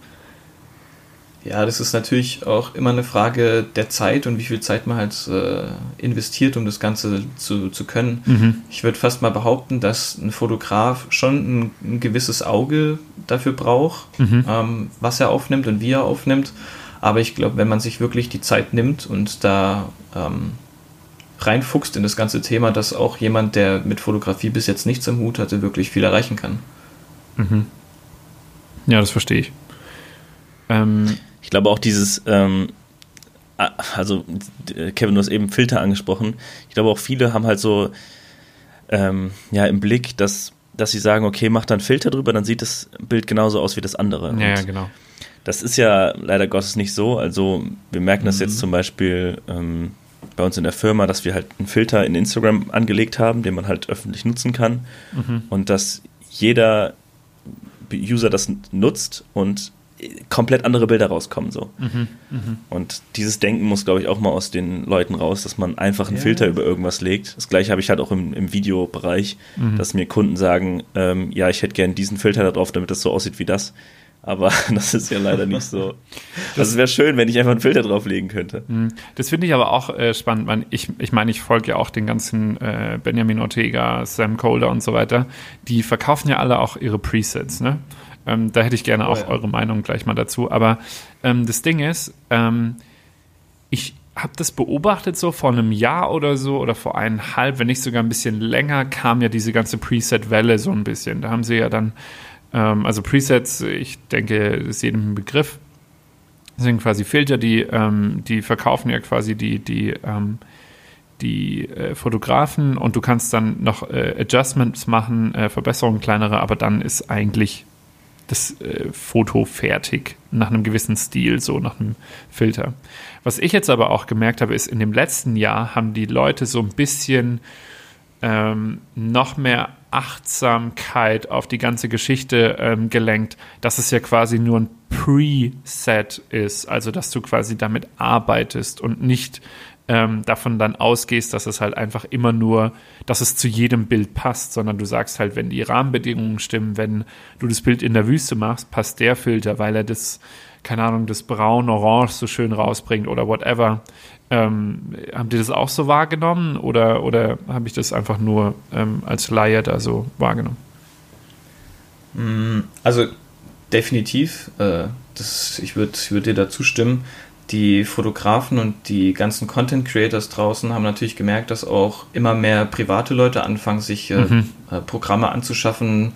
Ja, das ist natürlich auch immer eine Frage der Zeit und wie viel Zeit man halt äh, investiert, um das Ganze zu, zu können. Mhm. Ich würde fast mal behaupten, dass ein Fotograf schon ein, ein gewisses Auge dafür braucht, Mhm. ähm, was er aufnimmt und wie er aufnimmt. Aber ich glaube, wenn man sich wirklich die Zeit nimmt und da ähm, reinfuchst in das ganze Thema, dass auch jemand, der mit Fotografie bis jetzt nichts am Hut hatte, wirklich viel erreichen kann. Mhm. Ja, das verstehe ich. Ähm, Ich glaube auch dieses, ähm, also d- Kevin, du hast eben Filter angesprochen. Ich glaube auch viele haben halt so ähm, ja im Blick, dass, dass sie sagen, okay, mach dann Filter drüber, dann sieht das Bild genauso aus wie das andere. ja, ja, genau. Das ist ja leider Gottes nicht so. Also wir merken das Mhm. jetzt zum Beispiel ähm, bei uns in der Firma, dass wir halt einen Filter in Instagram angelegt haben, den man halt öffentlich nutzen kann Mhm. und dass jeder User das nutzt und komplett andere Bilder rauskommen so. Mhm. Mhm. Und dieses Denken muss, glaube ich, auch mal aus den Leuten raus, dass man einfach einen Ja. Filter über irgendwas legt. Das gleiche habe ich halt auch im, im Videobereich, Mhm. dass mir Kunden sagen, ähm, ja, ich hätte gern diesen Filter da drauf, damit das so aussieht wie das. Aber das ist ja leider nicht so. Das wäre schön, wenn ich einfach einen Filter drauflegen könnte. Mhm. Das finde ich aber auch äh, spannend. Man, ich ich meine, ich folge ja auch den ganzen äh, Benjamin Ortega, Sam Colder und so weiter. Die verkaufen ja alle auch ihre Presets. Ne? Ähm, da hätte ich gerne Oh auch ja. eure Meinung gleich mal dazu. Aber ähm, das Ding ist, ähm, ich habe das beobachtet so vor einem Jahr oder so oder vor eineinhalb, wenn nicht sogar ein bisschen länger, kam ja diese ganze Preset-Welle so ein bisschen. Da haben sie ja dann, ähm, also Presets, ich denke, das ist jedem ein Begriff. Sind quasi Filter, die, ähm, die verkaufen ja quasi die, die, ähm, die äh, Fotografen und du kannst dann noch äh, Adjustments machen, äh, Verbesserungen kleinere, aber dann ist eigentlich das äh, Foto fertig nach einem gewissen Stil, so nach einem Filter. Was ich jetzt aber auch gemerkt habe, ist, in dem letzten Jahr haben die Leute so ein bisschen ähm, noch mehr Achtsamkeit auf die ganze Geschichte ähm, gelenkt, dass es ja quasi nur ein Preset ist, also dass du quasi damit arbeitest und nicht ähm, davon dann ausgehst, dass es halt einfach immer nur, dass es zu jedem Bild passt, sondern du sagst halt, wenn die Rahmenbedingungen stimmen, wenn du das Bild in der Wüste machst, passt der Filter, weil er das, keine Ahnung, das Braun-Orange so schön rausbringt oder whatever. Ähm, habt ihr das auch so wahrgenommen oder, oder habe ich das einfach nur ähm, als Laie da so wahrgenommen? Mm, also definitiv, äh, das, ich würde ich würd dir dazu stimmen. Die Fotografen und die ganzen Content Creators draußen haben natürlich gemerkt, dass auch immer mehr private Leute anfangen, sich äh, mhm. äh, Programme anzuschaffen,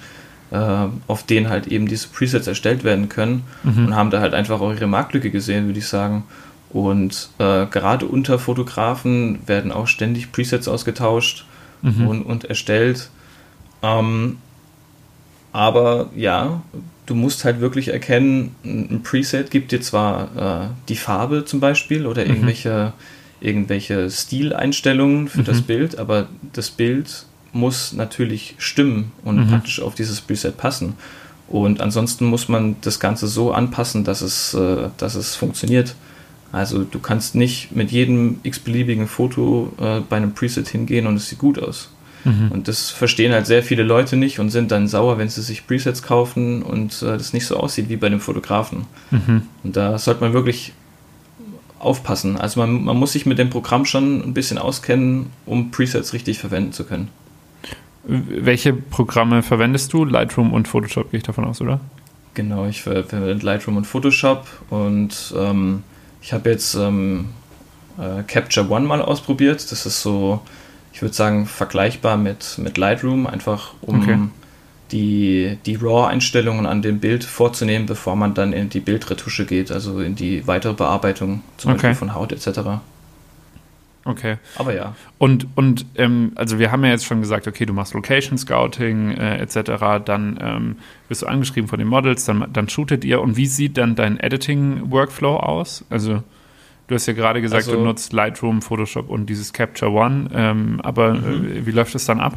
äh, auf denen halt eben diese Presets erstellt werden können mhm. und haben da halt einfach auch ihre Marktlücke gesehen, würde ich sagen. Und äh, gerade unter Fotografen werden auch ständig Presets ausgetauscht mhm. und, und, erstellt. Ähm, aber ja, du musst halt wirklich erkennen, ein Preset gibt dir zwar äh, die Farbe zum Beispiel oder mhm. irgendwelche, irgendwelche Stileinstellungen für mhm. das Bild, aber das Bild muss natürlich stimmen und mhm. praktisch auf dieses Preset passen. Und ansonsten muss man das Ganze so anpassen, dass es, äh, dass es funktioniert. Also du kannst nicht mit jedem x-beliebigen Foto äh, bei einem Preset hingehen und es sieht gut aus. Mhm. Und das verstehen halt sehr viele Leute nicht und sind dann sauer, wenn sie sich Presets kaufen und äh, das nicht so aussieht wie bei dem Fotografen. Mhm. Und da sollte man wirklich aufpassen. Also man, man muss sich mit dem Programm schon ein bisschen auskennen, um Presets richtig verwenden zu können. Welche Programme verwendest du? Lightroom und Photoshop gehe ich davon aus, oder? Genau, ich verwende Lightroom und Photoshop und ähm, ich habe jetzt ähm, äh, Capture One mal ausprobiert. Das ist so, ich würde sagen, vergleichbar mit, mit Lightroom, einfach um okay. die, die RAW-Einstellungen an dem Bild vorzunehmen, bevor man dann in die Bildretusche geht, also in die weitere Bearbeitung, zum okay. Beispiel von Haut etc. Okay. Aber ja. Und, und ähm, also wir haben ja jetzt schon gesagt, okay, du machst Location Scouting äh, etc., dann ähm, wirst du angeschrieben von den Models, dann, dann shootet ihr. Und wie sieht dann dein Editing-Workflow aus? Also du hast ja gerade gesagt, also, du nutzt Lightroom, Photoshop und dieses Capture One, ähm, aber mhm. äh, wie läuft es dann ab?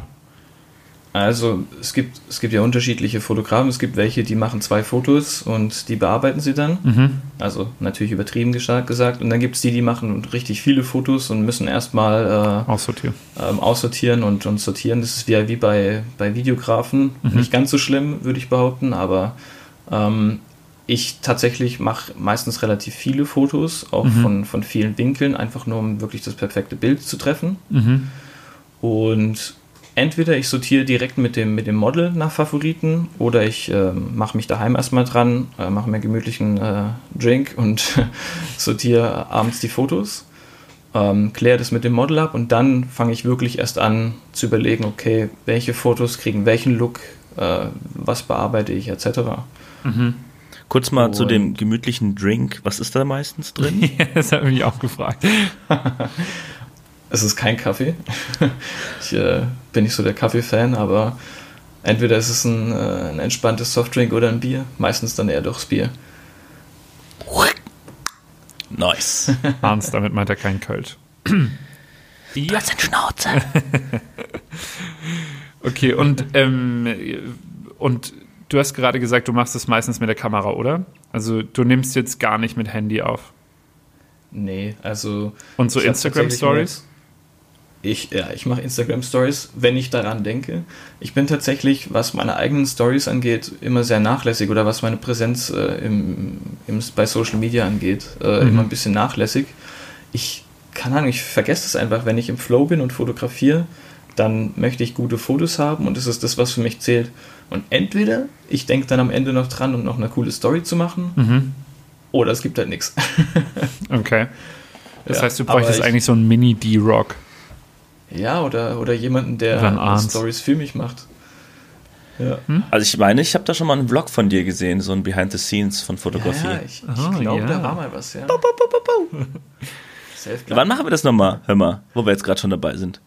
Also es gibt, es gibt ja unterschiedliche Fotografen. Es gibt welche, die machen zwei Fotos und die bearbeiten sie dann. Mhm. Also natürlich übertrieben gesagt. Und dann gibt es die, die machen richtig viele Fotos und müssen erstmal äh, aussortieren. Ähm, aussortieren und, und sortieren. Das ist wie, wie bei, bei Videografen. Mhm. Nicht ganz so schlimm, würde ich behaupten, aber ähm, ich tatsächlich mache meistens relativ viele Fotos, auch mhm. von, von vielen Winkeln, einfach nur um wirklich das perfekte Bild zu treffen. Mhm. Und entweder ich sortiere direkt mit dem, mit dem Model nach Favoriten oder ich äh, mache mich daheim erstmal dran, äh, mache mir gemütlichen äh, Drink und sortiere abends die Fotos, ähm, kläre das mit dem Model ab und dann fange ich wirklich erst an zu überlegen, okay, welche Fotos kriegen welchen Look, äh, was bearbeite ich etc. Mhm. Kurz mal und zu dem gemütlichen Drink, was ist da meistens drin? das habe ich mich auch gefragt. es ist kein Kaffee. ich äh, bin nicht so der Kaffee-Fan, aber entweder ist es ein, äh, ein entspanntes Softdrink oder ein Bier. Meistens dann eher durchs Bier. Nice. Hans, damit meint er kein Kölsch. ja. Das sind Schnauze. okay, und, ähm, und du hast gerade gesagt, du machst es meistens mit der Kamera, oder? Also du nimmst jetzt gar nicht mit Handy auf. Nee, also. Und so Instagram Stories? Ich, ja, ich mache Instagram Stories, wenn ich daran denke. Ich bin tatsächlich, was meine eigenen Stories angeht, immer sehr nachlässig oder was meine Präsenz äh, im, im, bei Social Media angeht, äh, mhm. immer ein bisschen nachlässig. Ich keine Ahnung, ich vergesse es einfach, wenn ich im Flow bin und fotografiere, dann möchte ich gute Fotos haben und das ist das, was für mich zählt. Und entweder ich denke dann am Ende noch dran, um noch eine coole Story zu machen, mhm. oder es gibt halt nichts. Okay. Das ja, heißt, du bräuchtest eigentlich so einen Mini-D-Rock. Ja, oder, oder jemanden, der oder Stories für mich macht. Ja. Hm? Also ich meine, ich habe da schon mal einen Vlog von dir gesehen, so ein Behind the Scenes von Fotografie. Ja, ich, ich oh, glaube, ja. da war mal was, ja. Bau, bau, bau, wann machen wir das nochmal? Hör mal, wo wir jetzt gerade schon dabei sind.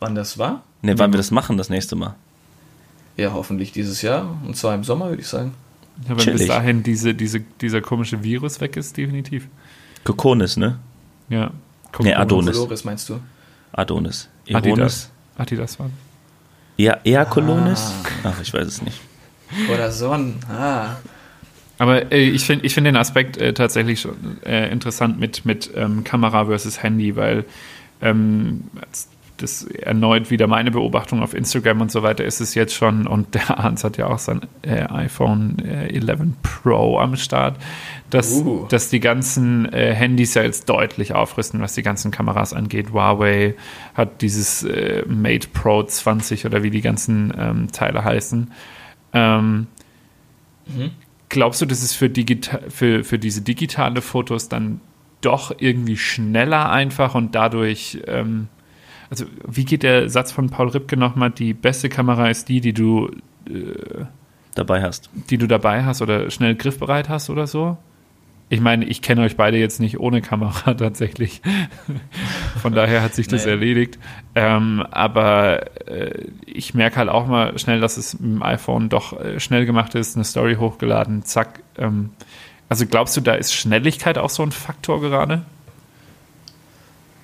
Wann das war? Ne, wann wir das machen das nächste Mal. Ja, hoffentlich dieses Jahr. Und zwar im Sommer, würde ich sagen. Ja, wenn Chillig. bis dahin diese, diese, dieser komische Virus weg ist, definitiv. Kokonis, ne? Ja. Ne, Adonis. Dolores meinst du? Adonis. Ironis? Adidas. Adidas war. Ja, eher Kolonis? Ah. Ach, ich weiß es nicht. Oder Son. Ah. Aber äh, ich finde ich find den Aspekt äh, tatsächlich schon äh, interessant mit, mit ähm, Kamera versus Handy, weil ähm, das erneut wieder meine Beobachtung auf Instagram und so weiter ist es jetzt schon, und der Hans hat ja auch sein äh, iPhone äh, 11 Pro am Start, dass, uh. dass die ganzen äh, Handys ja jetzt deutlich aufrüsten, was die ganzen Kameras angeht. Huawei hat dieses äh, Mate Pro 20 oder wie die ganzen ähm, Teile heißen. Ähm, mhm. Glaubst du, dass es für, für, für diese digitale Fotos dann doch irgendwie schneller einfach und dadurch ähm, also wie geht der Satz von Paul Ripke nochmal? Die beste Kamera ist die, die du äh, dabei hast. Die du dabei hast oder schnell griffbereit hast oder so? Ich meine, ich kenne euch beide jetzt nicht ohne Kamera tatsächlich. Von daher hat sich das nee. erledigt. Ähm, aber äh, ich merke halt auch mal schnell, dass es mit dem iPhone doch äh, schnell gemacht ist, eine Story hochgeladen, zack. Ähm, also glaubst du, da ist Schnelligkeit auch so ein Faktor gerade?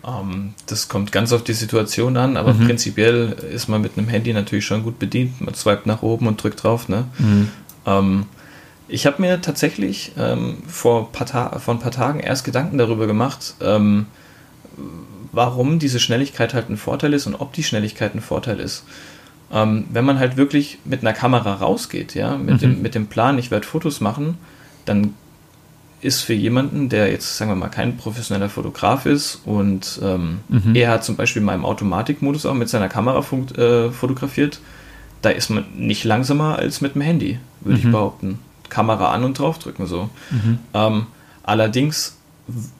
Ähm, das kommt ganz auf die Situation an, aber mhm. prinzipiell ist man mit einem Handy natürlich schon gut bedient. Man swipet nach oben und drückt drauf. Ne? Mhm. Ähm, ich habe mir tatsächlich ähm, vor, paar vor ein paar Tagen erst Gedanken darüber gemacht, ähm, warum diese Schnelligkeit halt ein Vorteil ist und ob die Schnelligkeit ein Vorteil ist. Ähm, wenn man halt wirklich mit einer Kamera rausgeht, ja, mit, mhm. dem, mit dem Plan, ich werde Fotos machen, dann ist für jemanden, der jetzt, sagen wir mal, kein professioneller Fotograf ist und ähm, mhm. er hat zum Beispiel mal im Automatikmodus auch mit seiner Kamera äh, fotografiert, da ist man nicht langsamer als mit dem Handy, würde mhm. ich behaupten. Kamera an und draufdrücken so. Mhm. Ähm, allerdings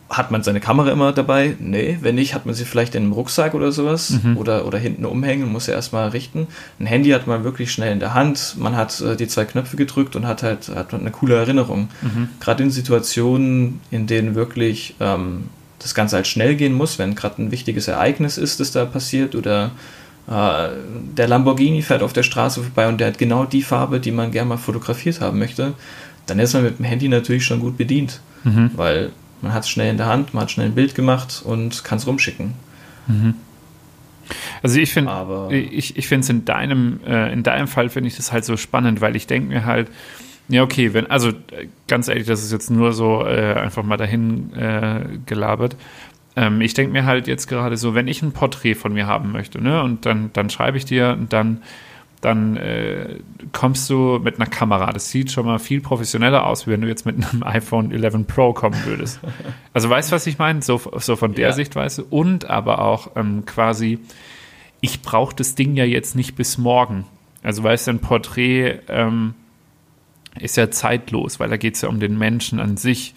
hat man seine Kamera immer dabei? Nee, wenn nicht, hat man sie vielleicht in einem Rucksack oder sowas mhm. oder, oder hinten umhängen und muss ja erstmal richten. Ein Handy hat man wirklich schnell in der Hand, man hat äh, die zwei Knöpfe gedrückt und hat halt hat eine coole Erinnerung. Mhm. Gerade in Situationen, in denen wirklich ähm, das Ganze halt schnell gehen muss, wenn gerade ein wichtiges Ereignis ist, das da passiert oder äh, der Lamborghini fährt auf der Straße vorbei und der hat genau die Farbe, die man gerne mal fotografiert haben möchte, dann ist man mit dem Handy natürlich schon gut bedient, mhm. weil man hat es schnell in der Hand, man hat schnell ein Bild gemacht und kann es rumschicken. Mhm. Also ich finde, ich, ich finde es in deinem, äh, in deinem Fall finde ich das halt so spannend, weil ich denke mir halt, ja, okay, wenn, also ganz ehrlich, das ist jetzt nur so äh, einfach mal dahin äh, gelabert. Ähm, ich denke mir halt jetzt gerade so, wenn ich ein Porträt von mir haben möchte, ne, und dann, dann schreibe ich dir und dann dann äh, kommst du mit einer Kamera. Das sieht schon mal viel professioneller aus, wie wenn du jetzt mit einem iPhone 11 Pro kommen würdest. Also weißt du, was ich meine? So, so von der ja. Sichtweise. Und aber auch ähm, quasi, ich brauche das Ding ja jetzt nicht bis morgen. Also weißt du, ein Porträt ähm, ist ja zeitlos, weil da geht es ja um den Menschen an sich.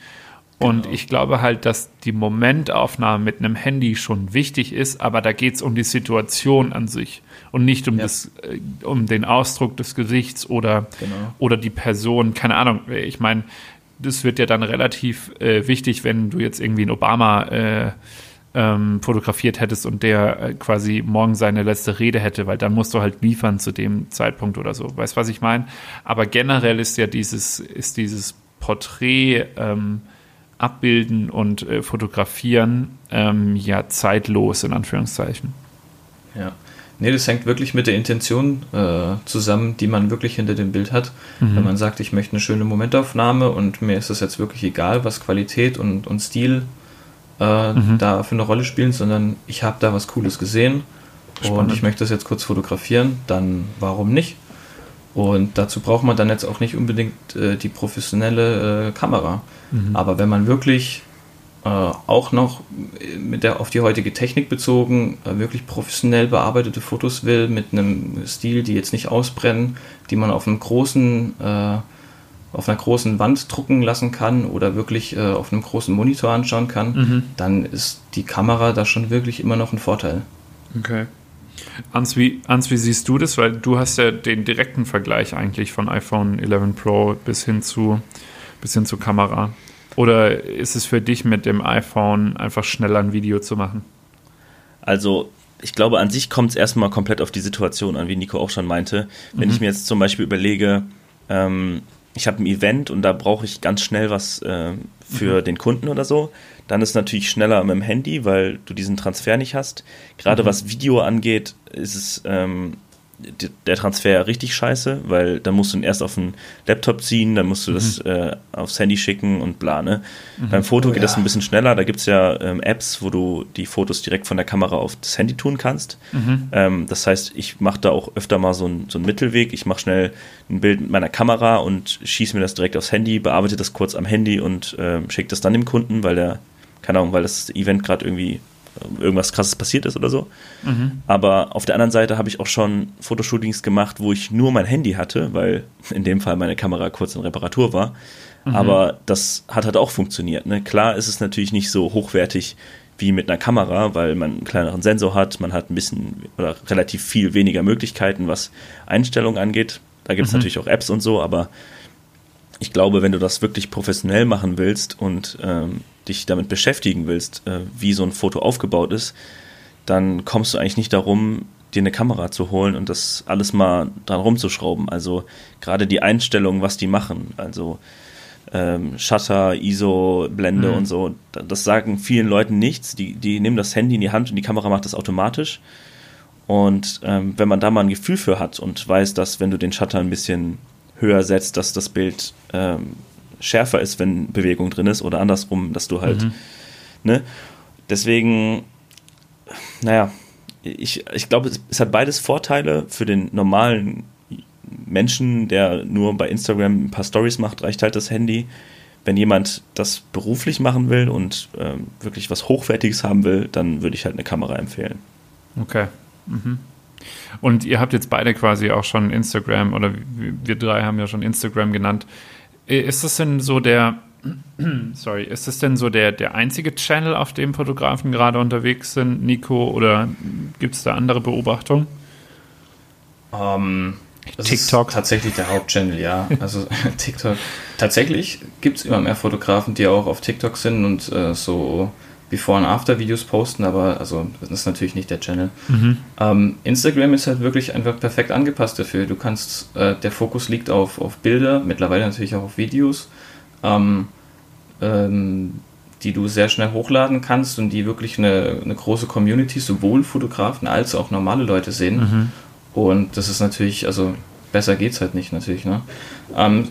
Und genau. ich glaube halt, dass die Momentaufnahme mit einem Handy schon wichtig ist, aber da geht es um die Situation an sich und nicht um, ja. das, äh, um den Ausdruck des Gesichts oder, genau. oder die Person. Keine Ahnung, ich meine, das wird ja dann relativ äh, wichtig, wenn du jetzt irgendwie einen Obama äh, ähm, fotografiert hättest und der äh, quasi morgen seine letzte Rede hätte, weil dann musst du halt liefern zu dem Zeitpunkt oder so. Weißt du, was ich meine? Aber generell ist ja dieses, ist dieses Porträt ähm, abbilden und äh, fotografieren ähm, ja zeitlos in Anführungszeichen. Ja. Nee, das hängt wirklich mit der Intention äh, zusammen, die man wirklich hinter dem Bild hat. Mhm. Wenn man sagt, ich möchte eine schöne Momentaufnahme und mir ist es jetzt wirklich egal, was Qualität und, und Stil äh, mhm. da für eine Rolle spielen, sondern ich habe da was Cooles gesehen Spannend. und ich möchte das jetzt kurz fotografieren, dann warum nicht? Und dazu braucht man dann jetzt auch nicht unbedingt äh, die professionelle äh, Kamera. Mhm. Aber wenn man wirklich äh, auch noch mit der auf die heutige Technik bezogen äh, wirklich professionell bearbeitete Fotos will, mit einem Stil, die jetzt nicht ausbrennen, die man auf einem großen äh, auf einer großen Wand drucken lassen kann oder wirklich äh, auf einem großen Monitor anschauen kann, mhm. dann ist die Kamera da schon wirklich immer noch ein Vorteil. Okay. Ans wie, Ans, wie siehst du das? Weil du hast ja den direkten Vergleich eigentlich von iPhone 11 Pro bis hin zu, bis hin zur Kamera. Oder ist es für dich mit dem iPhone einfach schneller ein Video zu machen? Also, ich glaube, an sich kommt es erstmal komplett auf die Situation an, wie Nico auch schon meinte. Wenn mhm. ich mir jetzt zum Beispiel überlege, ähm, ich habe ein Event und da brauche ich ganz schnell was äh, für mhm. den Kunden oder so, dann ist es natürlich schneller mit dem Handy, weil du diesen Transfer nicht hast. Gerade mhm. was Video angeht, ist es ähm, der Transfer richtig scheiße, weil dann musst du ihn erst auf den Laptop ziehen, dann musst du mhm. das äh, aufs Handy schicken und plane. Mhm. Beim Foto oh, geht ja. das ein bisschen schneller, da gibt es ja ähm, Apps, wo du die Fotos direkt von der Kamera auf das Handy tun kannst. Mhm. Ähm, das heißt, ich mache da auch öfter mal so, ein, so einen Mittelweg. Ich mache schnell ein Bild mit meiner Kamera und schieße mir das direkt aufs Handy, bearbeite das kurz am Handy und äh, schicke das dann dem Kunden, weil der, keine Ahnung, weil das Event gerade irgendwie irgendwas krasses passiert ist oder so. Mhm. Aber auf der anderen Seite habe ich auch schon Fotoshootings gemacht, wo ich nur mein Handy hatte, weil in dem Fall meine Kamera kurz in Reparatur war. Mhm. Aber das hat halt auch funktioniert. Ne? Klar ist es natürlich nicht so hochwertig wie mit einer Kamera, weil man einen kleineren Sensor hat, man hat ein bisschen oder relativ viel weniger Möglichkeiten, was Einstellungen angeht. Da gibt es mhm. natürlich auch Apps und so, aber ich glaube, wenn du das wirklich professionell machen willst und ähm, dich damit beschäftigen willst, äh, wie so ein Foto aufgebaut ist, dann kommst du eigentlich nicht darum, dir eine Kamera zu holen und das alles mal dran rumzuschrauben. Also gerade die Einstellungen, was die machen, also ähm, Shutter, ISO, Blende mhm. und so, das sagen vielen Leuten nichts. Die, die nehmen das Handy in die Hand und die Kamera macht das automatisch. Und ähm, wenn man da mal ein Gefühl für hat und weiß, dass wenn du den Shutter ein bisschen höher setzt, dass das Bild ähm, schärfer ist, wenn Bewegung drin ist oder andersrum, dass du halt, mhm. ne? Deswegen, naja, ich, ich glaube, es, es, hat beides Vorteile für den normalen Menschen, der nur bei Instagram ein paar Stories macht, reicht halt das Handy. Wenn jemand das beruflich machen will und ähm, wirklich was Hochwertiges haben will, dann würde ich halt eine Kamera empfehlen. Okay. Mhm. Und ihr habt jetzt beide quasi auch schon Instagram oder wir drei haben ja schon Instagram genannt. Ist das denn so der, sorry, ist das denn so der, der einzige Channel, auf dem Fotografen gerade unterwegs sind, Nico, oder gibt es da andere Beobachtungen? Um, ähm, TikTok. tatsächlich der Hauptchannel, ja. Also TikTok. Tatsächlich gibt es immer mehr Fotografen, die auch auf TikTok sind und äh, so Before- und After-Videos posten, aber also das ist natürlich nicht der Channel. Mhm. Ähm, Instagram ist halt wirklich einfach perfekt angepasst dafür. Du kannst, äh, der Fokus liegt auf, auf Bilder, mittlerweile natürlich auch auf Videos, ähm, ähm, die du sehr schnell hochladen kannst und die wirklich eine, eine große Community, sowohl Fotografen als auch normale Leute sehen. Mhm. Und das ist natürlich, also besser geht's halt nicht natürlich. Ne? Ähm,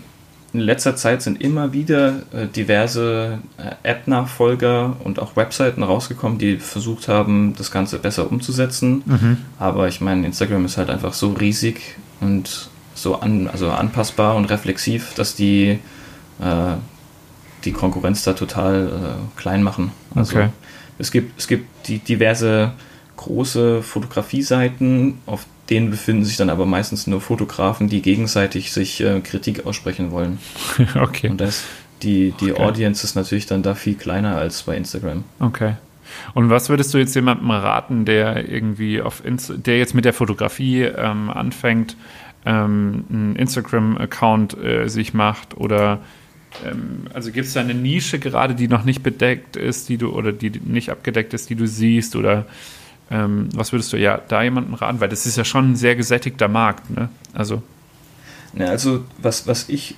in letzter Zeit sind immer wieder äh, diverse äh, App-Nachfolger und auch Webseiten rausgekommen, die versucht haben, das Ganze besser umzusetzen. Mhm. Aber ich meine, Instagram ist halt einfach so riesig und so an, also anpassbar und reflexiv, dass die äh, die Konkurrenz da total äh, klein machen. Also okay. es gibt es gibt die diverse große Fotografie-Seiten, auf denen befinden sich dann aber meistens nur Fotografen, die gegenseitig sich äh, Kritik aussprechen wollen. okay. Und das, die, die okay. Audience ist natürlich dann da viel kleiner als bei Instagram. Okay. Und was würdest du jetzt jemandem raten, der irgendwie auf Inst der jetzt mit der Fotografie ähm, anfängt, ähm, einen Instagram-Account äh, sich macht oder ähm, also gibt es da eine Nische gerade, die noch nicht bedeckt ist, die du oder die nicht abgedeckt ist, die du siehst oder ähm, was würdest du ja da jemandem raten? Weil das ist ja schon ein sehr gesättigter Markt, ne? Also. Ja, also was, was ich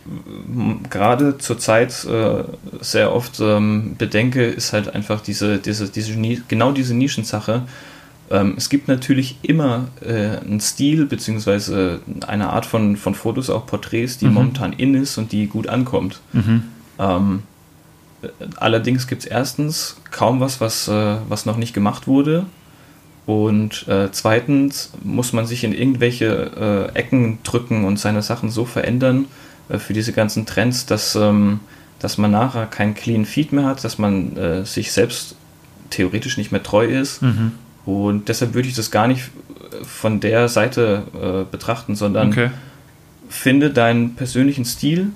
gerade zurzeit äh, sehr oft ähm, bedenke, ist halt einfach diese, diese, diese genau diese Nischensache. Ähm, es gibt natürlich immer äh, einen Stil beziehungsweise eine Art von, von Fotos, auch Porträts, die mhm. momentan in ist und die gut ankommt. Mhm. Ähm, allerdings gibt es erstens kaum was, was, äh, was noch nicht gemacht wurde. Und äh, zweitens muss man sich in irgendwelche äh, Ecken drücken und seine Sachen so verändern äh, für diese ganzen Trends, dass, ähm, dass man nachher kein Clean Feed mehr hat, dass man äh, sich selbst theoretisch nicht mehr treu ist. Mhm. Und deshalb würde ich das gar nicht äh, von der Seite äh, betrachten, sondern okay. finde deinen persönlichen Stil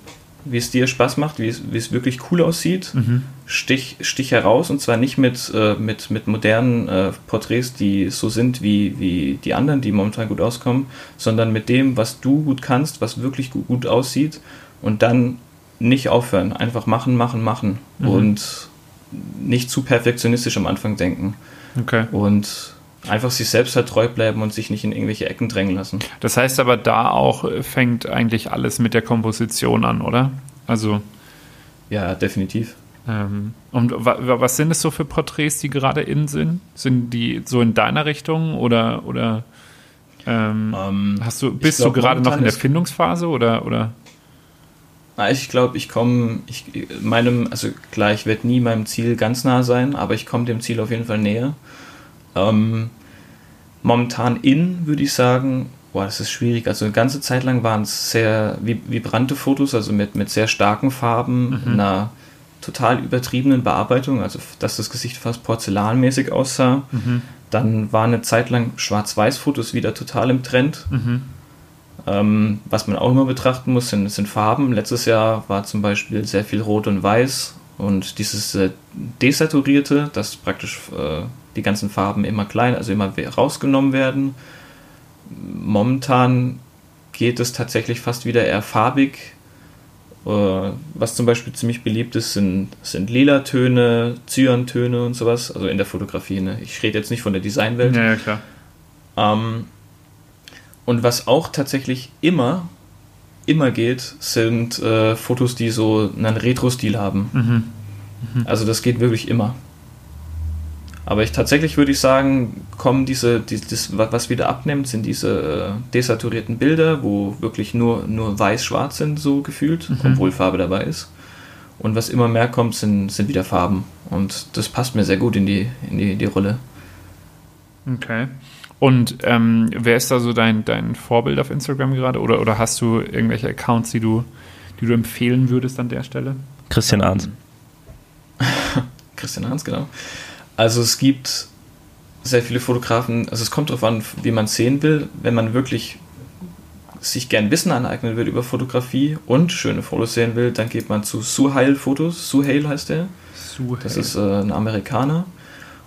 wie es dir Spaß macht, wie es, wie es wirklich cool aussieht, mhm. stich, stich heraus und zwar nicht mit, äh, mit, mit modernen äh, Porträts, die so sind wie, wie die anderen, die momentan gut auskommen, sondern mit dem, was du gut kannst, was wirklich gut, gut aussieht und dann nicht aufhören, einfach machen, machen, machen mhm. und nicht zu perfektionistisch am Anfang denken. Okay. Und einfach sich selbst halt treu bleiben und sich nicht in irgendwelche Ecken drängen lassen. Das heißt aber, da auch fängt eigentlich alles mit der Komposition an, oder? Also. Ja, definitiv. Ähm, und was sind es so für Porträts, die gerade in sind? Sind die so in deiner Richtung oder, oder? Ähm, ähm, hast du, bist glaub, du gerade noch in der Findungsphase oder? oder? Ich glaube, ich komme, ich meinem, also klar, ich werde nie meinem Ziel ganz nah sein, aber ich komme dem Ziel auf jeden Fall näher. Ähm, momentan in, würde ich sagen, boah, das ist schwierig. Also eine ganze Zeit lang waren es sehr vibrante Fotos, also mit, mit sehr starken Farben, mhm. einer total übertriebenen Bearbeitung, also dass das Gesicht fast porzellanmäßig aussah. Mhm. Dann waren eine Zeit lang Schwarz-Weiß-Fotos wieder total im Trend. Mhm. Ähm, was man auch immer betrachten muss, sind, sind, Farben. Letztes Jahr war zum Beispiel sehr viel Rot und Weiß und dieses äh, Desaturierte, dass praktisch äh, die ganzen Farben immer klein, also immer rausgenommen werden. Momentan geht es tatsächlich fast wieder eher farbig. Äh, was zum Beispiel ziemlich beliebt ist, sind, sind lila Töne, Cyantöne und sowas, also in der Fotografie. Ne? Ich rede jetzt nicht von der Designwelt. Ja, ja klar. Ähm, und was auch tatsächlich immer, immer geht, sind äh, Fotos, die so einen Retro-Stil haben. Mhm. Mhm. Also das geht wirklich immer. Aber ich tatsächlich würde ich sagen, kommen diese, die, das, was wieder abnimmt, sind diese äh, desaturierten Bilder, wo wirklich nur, nur weiß-schwarz sind, so gefühlt, mhm. obwohl Farbe dabei ist. Und was immer mehr kommt, sind, sind wieder Farben. Und das passt mir sehr gut in die, in die, die Rolle. Okay. Und ähm, wer ist da so dein, dein Vorbild auf Instagram gerade? Oder, oder hast du irgendwelche Accounts, die du, die du empfehlen würdest an der Stelle? Christian Arns. Christian Arns, genau. Also es gibt sehr viele Fotografen, also es kommt darauf an, wie man es sehen will. Wenn man wirklich sich gern Wissen aneignen will über Fotografie und schöne Fotos sehen will, dann geht man zu Suhail Fotos. Suhail heißt der. Suhail. Das ist äh, ein Amerikaner.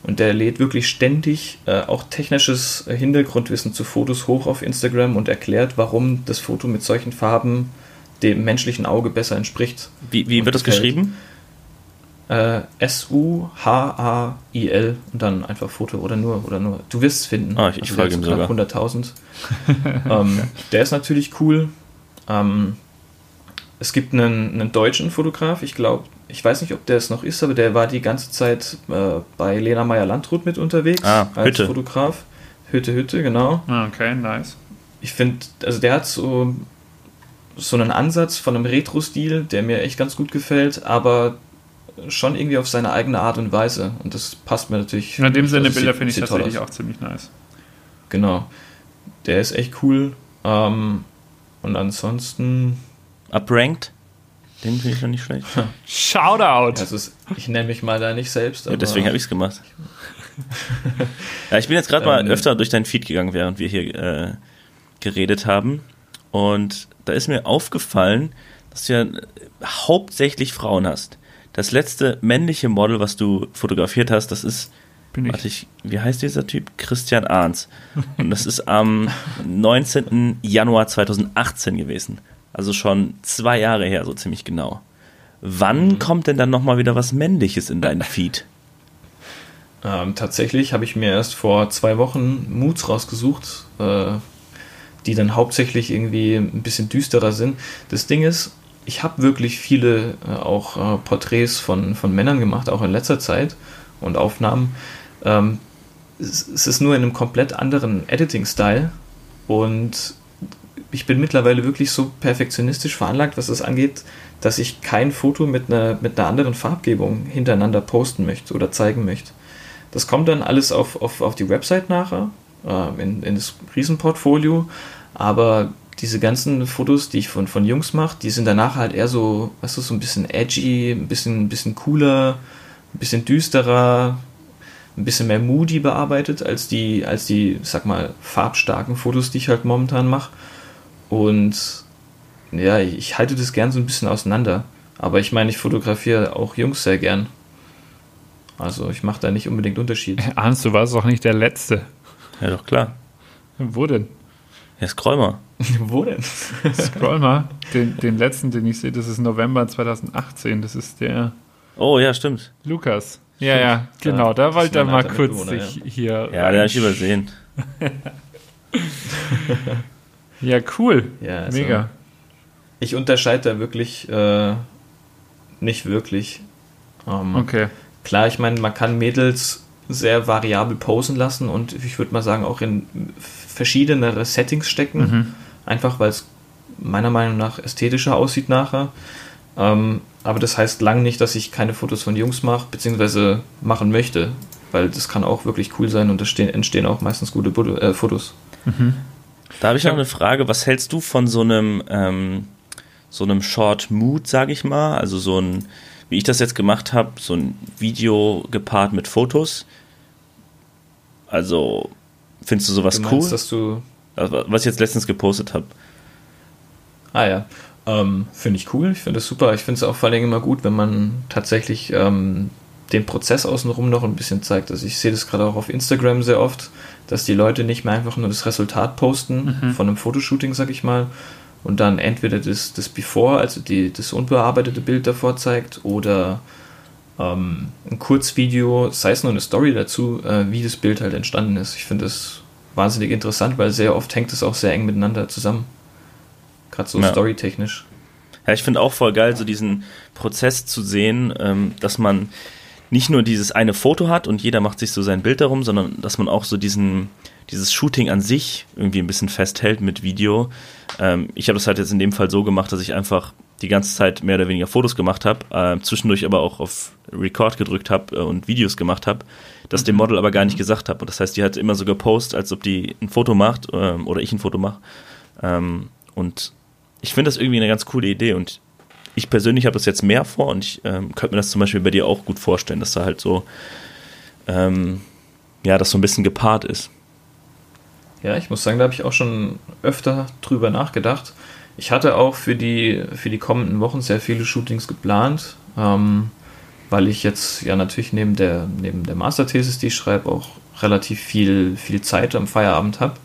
Und der lädt wirklich ständig äh, auch technisches äh, Hintergrundwissen zu Fotos hoch auf Instagram und erklärt, warum das Foto mit solchen Farben dem menschlichen Auge besser entspricht. Wie, wie wird das geschrieben? Äh, S-U-H-A-I-L und dann einfach Foto oder nur, oder nur. Du wirst es finden. Ah, ich, ich also folge ihm sogar. 100.000. ähm, der ist natürlich cool. Ähm, es gibt einen, einen deutschen Fotograf, ich glaube, ich weiß nicht, ob der es noch ist, aber der war die ganze Zeit äh, bei Lena Meyer-Landrut mit unterwegs ah, als Hütte. Fotograf. Hütte, Hütte, genau. Ah, okay, nice. Ich finde, also der hat so, so einen Ansatz von einem Retro-Stil, der mir echt ganz gut gefällt, aber schon irgendwie auf seine eigene Art und Weise. Und das passt mir natürlich. In dem Sinne Bilder finde ich tatsächlich auch ziemlich nice. Genau. Der ist echt cool. Ähm, und ansonsten. Upranked? Den finde ich schon nicht schlecht. Shoutout! Also ich nenne mich mal da nicht selbst. Ja, deswegen habe ich es gemacht. ja, ich bin jetzt gerade mal ähm, öfter durch deinen Feed gegangen, während wir hier äh, geredet haben. Und da ist mir aufgefallen, dass du ja hauptsächlich Frauen hast. Das letzte männliche Model, was du fotografiert hast, das ist. Bin ich. Warte, ich, wie heißt dieser Typ? Christian Arns. Und das ist am 19. Januar 2018 gewesen. Also schon zwei Jahre her, so ziemlich genau. Wann mhm. kommt denn dann nochmal wieder was Männliches in deinen Feed? Ähm, tatsächlich habe ich mir erst vor zwei Wochen Moods rausgesucht, äh, die dann hauptsächlich irgendwie ein bisschen düsterer sind. Das Ding ist, ich habe wirklich viele äh, auch äh, Porträts von, von Männern gemacht, auch in letzter Zeit und Aufnahmen. Ähm, es, es, ist nur in einem komplett anderen Editing-Style und ich bin mittlerweile wirklich so perfektionistisch veranlagt, was das angeht, dass ich kein Foto mit einer, mit einer anderen Farbgebung hintereinander posten möchte oder zeigen möchte. Das kommt dann alles auf, auf, auf die Website nachher, äh, in, in das Riesenportfolio, aber diese ganzen Fotos, die ich von, von Jungs mache, die sind danach halt eher so, weißt du, so ein bisschen edgy, ein bisschen, ein bisschen cooler, ein bisschen düsterer, ein bisschen mehr moody bearbeitet als die, als die, sag mal, farbstarken Fotos, die ich halt momentan mache. Und ja, ich halte das gern so ein bisschen auseinander. Aber ich meine, ich fotografiere auch Jungs sehr gern. Also ich mache da nicht unbedingt Unterschied. Ahnst du, warst auch nicht der Letzte. Ja, doch klar. Wo denn? Ja, scroll mal. Wo denn? scroll mal. Den, den letzten, den ich sehe, das ist November 2018. Das ist der. Oh, ja, stimmt. Lukas. Ja, ja, genau. Da wollte er mal kurz sich ja. hier. Ja, den habe ich übersehen. Ja, cool. Ja, also Mega. Ich unterscheide da wirklich äh, nicht wirklich. Ähm, okay. Klar, ich meine, man kann Mädels sehr variabel posen lassen und ich würde mal sagen auch in verschiedenere Settings stecken. Mhm. Einfach weil es meiner Meinung nach ästhetischer aussieht nachher. Ähm, aber das heißt lang nicht, dass ich keine Fotos von Jungs mache, beziehungsweise machen möchte, weil das kann auch wirklich cool sein und da stehen, entstehen auch meistens gute äh, Fotos. Mhm. Da habe ich noch eine Frage. Was hältst du von so einem, ähm, so einem Short Mood, sage ich mal? Also so ein, wie ich das jetzt gemacht habe, so ein Video gepaart mit Fotos. Also, findest du sowas du meinst, cool? Dass du was ich jetzt letztens gepostet habe. Ah ja, ähm, finde ich cool. Ich finde es super. Ich finde es auch vor allem immer gut, wenn man tatsächlich ähm, den Prozess außenrum noch ein bisschen zeigt. Also ich sehe das gerade auch auf Instagram sehr oft, dass die Leute nicht mehr einfach nur das Resultat posten mhm. von einem Fotoshooting, sag ich mal, und dann entweder das, das Before, also die, das unbearbeitete Bild davor zeigt, oder ähm, ein Kurzvideo, sei es nur eine Story dazu, äh, wie das Bild halt entstanden ist. Ich finde das wahnsinnig interessant, weil sehr oft hängt es auch sehr eng miteinander zusammen. Gerade so ja. storytechnisch. Ja, ich finde auch voll geil, so diesen Prozess zu sehen, ähm, dass man nicht nur dieses eine Foto hat und jeder macht sich so sein Bild darum, sondern dass man auch so diesen, dieses Shooting an sich irgendwie ein bisschen festhält mit Video. Ähm, ich habe das halt jetzt in dem Fall so gemacht, dass ich einfach die ganze Zeit mehr oder weniger Fotos gemacht habe, äh, zwischendurch aber auch auf Record gedrückt habe äh, und Videos gemacht habe, das mhm. dem Model aber gar nicht gesagt habe. Und das heißt, die hat immer so gepostet, als ob die ein Foto macht ähm, oder ich ein Foto mache. Ähm, und ich finde das irgendwie eine ganz coole Idee und ich persönlich habe das jetzt mehr vor und ich ähm, könnte mir das zum Beispiel bei dir auch gut vorstellen, dass da halt so, ähm, ja, das so ein bisschen gepaart ist. Ja, ich muss sagen, da habe ich auch schon öfter drüber nachgedacht. Ich hatte auch für die, für die kommenden Wochen sehr viele Shootings geplant, ähm, weil ich jetzt ja natürlich neben der, neben der Masterthesis, die ich schreibe, auch relativ viel, viel Zeit am Feierabend habe.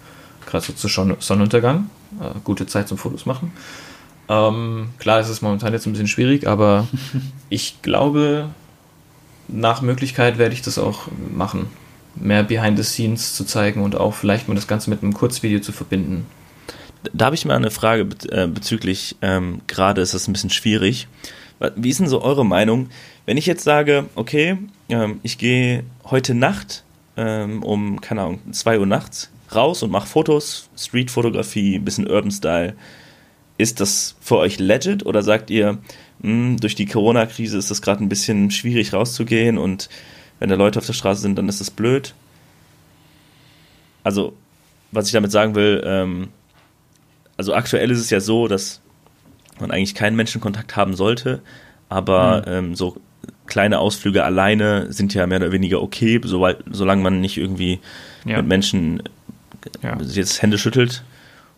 Gerade so zu Sonnenuntergang. Äh, gute Zeit zum Fotos machen. Ähm, klar ist es momentan jetzt ein bisschen schwierig, aber ich glaube, nach Möglichkeit werde ich das auch machen. Mehr Behind the Scenes zu zeigen und auch vielleicht mal das Ganze mit einem Kurzvideo zu verbinden. Da habe ich mal eine Frage äh, bezüglich, ähm, gerade ist das ein bisschen schwierig. Wie ist denn so eure Meinung, wenn ich jetzt sage, okay, ähm, ich gehe heute Nacht ähm, um, keine Ahnung, 2 Uhr nachts raus und mache Fotos, Streetfotografie, ein bisschen Urban Style, ist das für euch legit oder sagt ihr, mh, hm, durch die Corona-Krise ist das gerade ein bisschen schwierig rauszugehen und wenn da Leute auf der Straße sind, dann ist das blöd? Also, was ich damit sagen will, ähm, also aktuell ist es ja so, dass man eigentlich keinen Menschenkontakt haben sollte, aber mhm. ähm, so kleine Ausflüge alleine sind ja mehr oder weniger okay, soweit, solange man nicht irgendwie ja. mit Menschen ja. jetzt Hände schüttelt.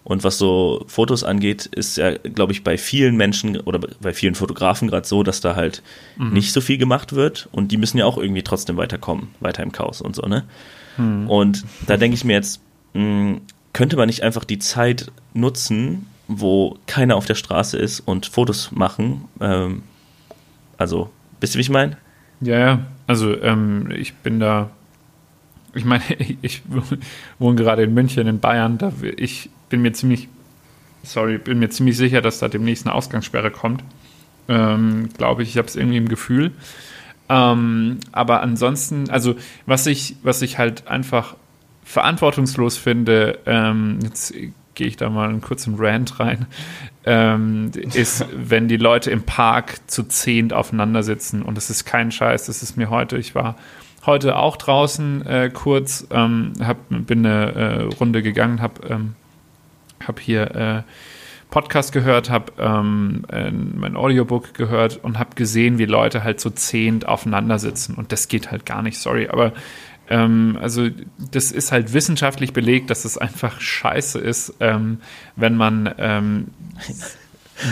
Und was so Fotos angeht, ist ja, glaube ich, bei vielen Menschen oder bei vielen Fotografen gerade so, dass da halt mhm. nicht so viel gemacht wird und die müssen ja auch irgendwie trotzdem weiterkommen, weiter im Chaos und so, ne? Mhm. Und da denke ich mir jetzt, mh, hm, könnte man nicht einfach die Zeit nutzen, wo keiner auf der Straße ist und Fotos machen? Ähm, also, wisst ihr, wie ich meine? Ja, ja. Also, ähm, ich bin da ich meine, ich wohne gerade in München, in Bayern. Da ich bin mir ziemlich, sorry, bin mir ziemlich sicher, dass da demnächst eine Ausgangssperre kommt. Ähm, Glaube ich, ich habe es irgendwie im Gefühl. Ähm, aber ansonsten, also was ich, was ich halt einfach verantwortungslos finde, ähm, jetzt gehe ich da mal einen kurzen Rant rein, ähm, ist, wenn die Leute im Park zu zehnt aufeinander sitzen und das ist kein Scheiß, das ist mir heute, ich war heute auch draußen äh, kurz, ähm, hab, bin eine äh, Runde gegangen, habe ähm, hab hier äh, Podcast gehört, habe ähm, mein Audiobook gehört und habe gesehen, wie Leute halt so zehnt aufeinander sitzen. Und das geht halt gar nicht, sorry. Aber ähm, also das ist halt wissenschaftlich belegt, dass es einfach scheiße ist, ähm, wenn man ähm,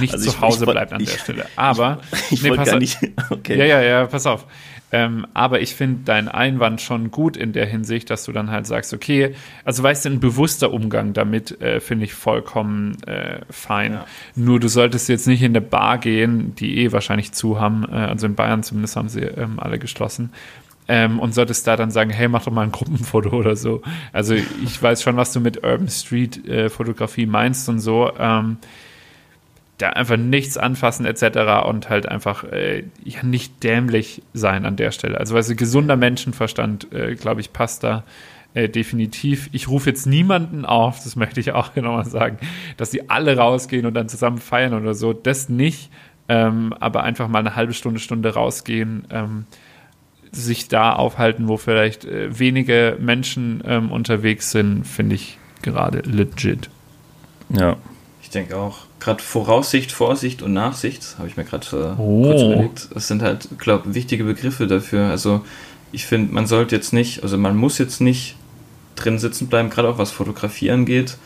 nicht also zu Hause ich, bleibt an ich, der Stelle. Aber ich, ich nee, pass gar nicht. Okay. Ja, ja, ja, pass auf. Ähm, aber ich finde deinen Einwand schon gut in der Hinsicht, dass du dann halt sagst, okay, also weißt du, ein bewusster Umgang damit äh, finde ich vollkommen äh, fein. Ja. Nur du solltest jetzt nicht in eine Bar gehen, die eh wahrscheinlich zu haben, äh, also in Bayern zumindest haben sie ähm, alle geschlossen. Ähm, und solltest da dann sagen, hey, mach doch mal ein Gruppenfoto oder so. Also ich weiß schon, was du mit Urban Street äh, Fotografie meinst und so. Ähm, da einfach nichts anfassen etc. und halt einfach äh, ja nicht dämlich sein an der Stelle. Also weißt du, gesunder Menschenverstand, äh, glaube ich, passt da äh, definitiv. Ich rufe jetzt niemanden auf, das möchte ich auch nochmal sagen, dass sie alle rausgehen und dann zusammen feiern oder so. Das nicht, ähm, aber einfach mal eine halbe Stunde, Stunde rausgehen, ähm, sich da aufhalten, wo vielleicht äh, wenige Menschen ähm, unterwegs sind, finde ich gerade legit. Ja. Ich denke auch. Gerade Voraussicht, Vorsicht und Nachsicht, habe ich mir gerade äh, oh. kurz überlegt. Das sind halt, glaube ich, wichtige Begriffe dafür. Also ich finde, man sollte jetzt nicht, also man muss jetzt nicht drin sitzen bleiben, gerade auch was Fotografie angeht.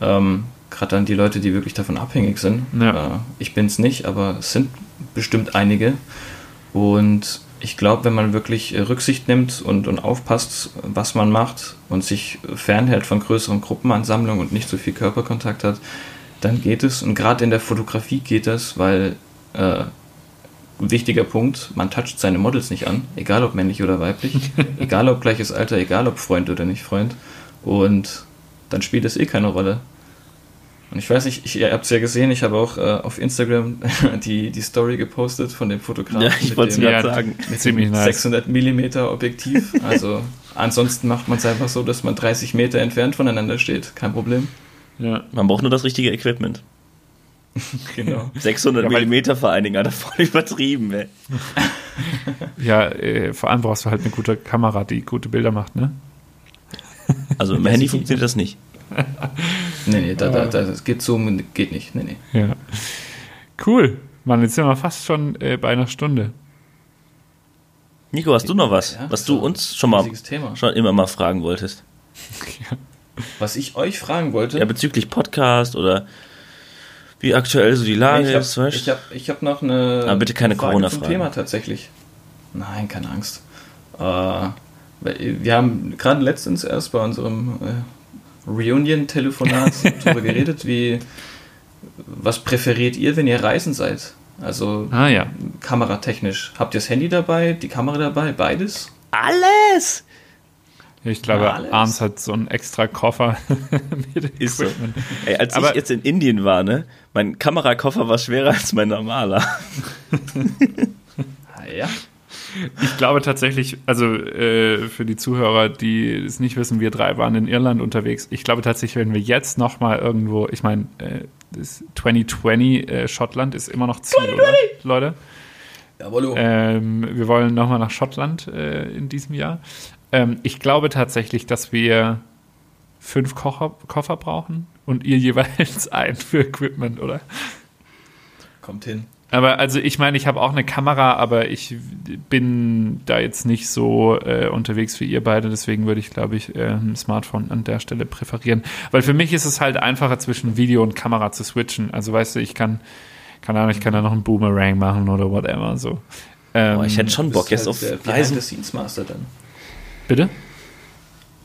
Ähm, gerade dann die Leute, die wirklich davon abhängig sind. Ja. Äh, ich bin es nicht, aber es sind bestimmt einige. Und ich glaube, wenn man wirklich äh, Rücksicht nimmt und, und aufpasst, was man macht und sich fernhält von größeren Gruppenansammlungen und nicht so viel Körperkontakt hat, dann geht es. Und gerade in der Fotografie geht das, weil äh, wichtiger Punkt, man toucht seine Models nicht an, egal ob männlich oder weiblich, egal ob gleiches Alter, egal ob Freund oder nicht Freund. Und dann spielt es eh keine Rolle. Und ich weiß nicht, ich, ihr habt es ja gesehen, ich habe auch äh, auf Instagram die, die Story gepostet von dem Fotografen. Ja, ich wollte es gerade sagen. Mit Ziemlich dem nice. 600 mm Objektiv. Also ansonsten macht man es einfach so, dass man 30 Meter entfernt voneinander steht. Kein Problem. Ja. Man braucht nur das richtige Equipment. genau. 600 ja, mm vor allen Dingen, Alter, voll übertrieben, ey. ja, äh, vor allem brauchst du halt eine gute Kamera, die gute Bilder macht, ne? Also im Handy funktioniert das nicht. nee, nee, da, da, da, das geht so, geht nicht. Nee, nee. Ja. Cool. Mann, jetzt sind wir fast schon äh, bei einer Stunde. Nico, hast du noch was, ja, was du uns schon mal schon immer mal fragen wolltest? Ja. Was ich euch fragen wollte? Ja, bezüglich Podcast oder wie aktuell so die Lage ich hab, ist, weißt Ich habe ich hab noch eine. Aber bitte keine Corona-Frage. Thema tatsächlich. Nein, keine Angst. Äh, wir haben gerade letztens erst bei unserem äh, Reunion-Telefonat darüber geredet, wie was präferiert ihr, wenn ihr reisen seid? Also ah, ja. kameratechnisch. Habt ihr das Handy dabei, die Kamera dabei, beides? Alles! Ich glaube, ja, Arms hat so einen extra Koffer mit Ist so. Ey, als Aber ich jetzt in Indien war, ne, mein Kamerakoffer war schwerer als mein normaler. ah, ja. Ich glaube tatsächlich, also äh, für die Zuhörer, die es nicht wissen, wir drei waren in Irland unterwegs. Ich glaube tatsächlich, wenn wir jetzt noch mal irgendwo, ich meine, äh, 2020 äh, Schottland ist immer noch Ziel, 2020. oder, Leute? Jawohl. Ähm, wir wollen noch mal nach Schottland äh, in diesem Jahr. Ähm, ich glaube tatsächlich, dass wir fünf Kocher, Koffer brauchen und ihr jeweils einen für Equipment, oder? Kommt hin. Aber also ich meine, ich habe auch eine Kamera, aber ich bin da jetzt nicht so äh, unterwegs wie ihr beide, deswegen würde ich, glaube ich, äh, ein Smartphone an der Stelle präferieren. Weil für mich ist es halt einfacher, zwischen Video und Kamera zu switchen. Also weißt du, ich kann, keine Ahnung, ich kann da noch einen Boomerang machen oder whatever. So. Ähm, oh, ich hätte schon Bock jetzt halt auf Reisen. Behind the Scenes Master dann. Bitte?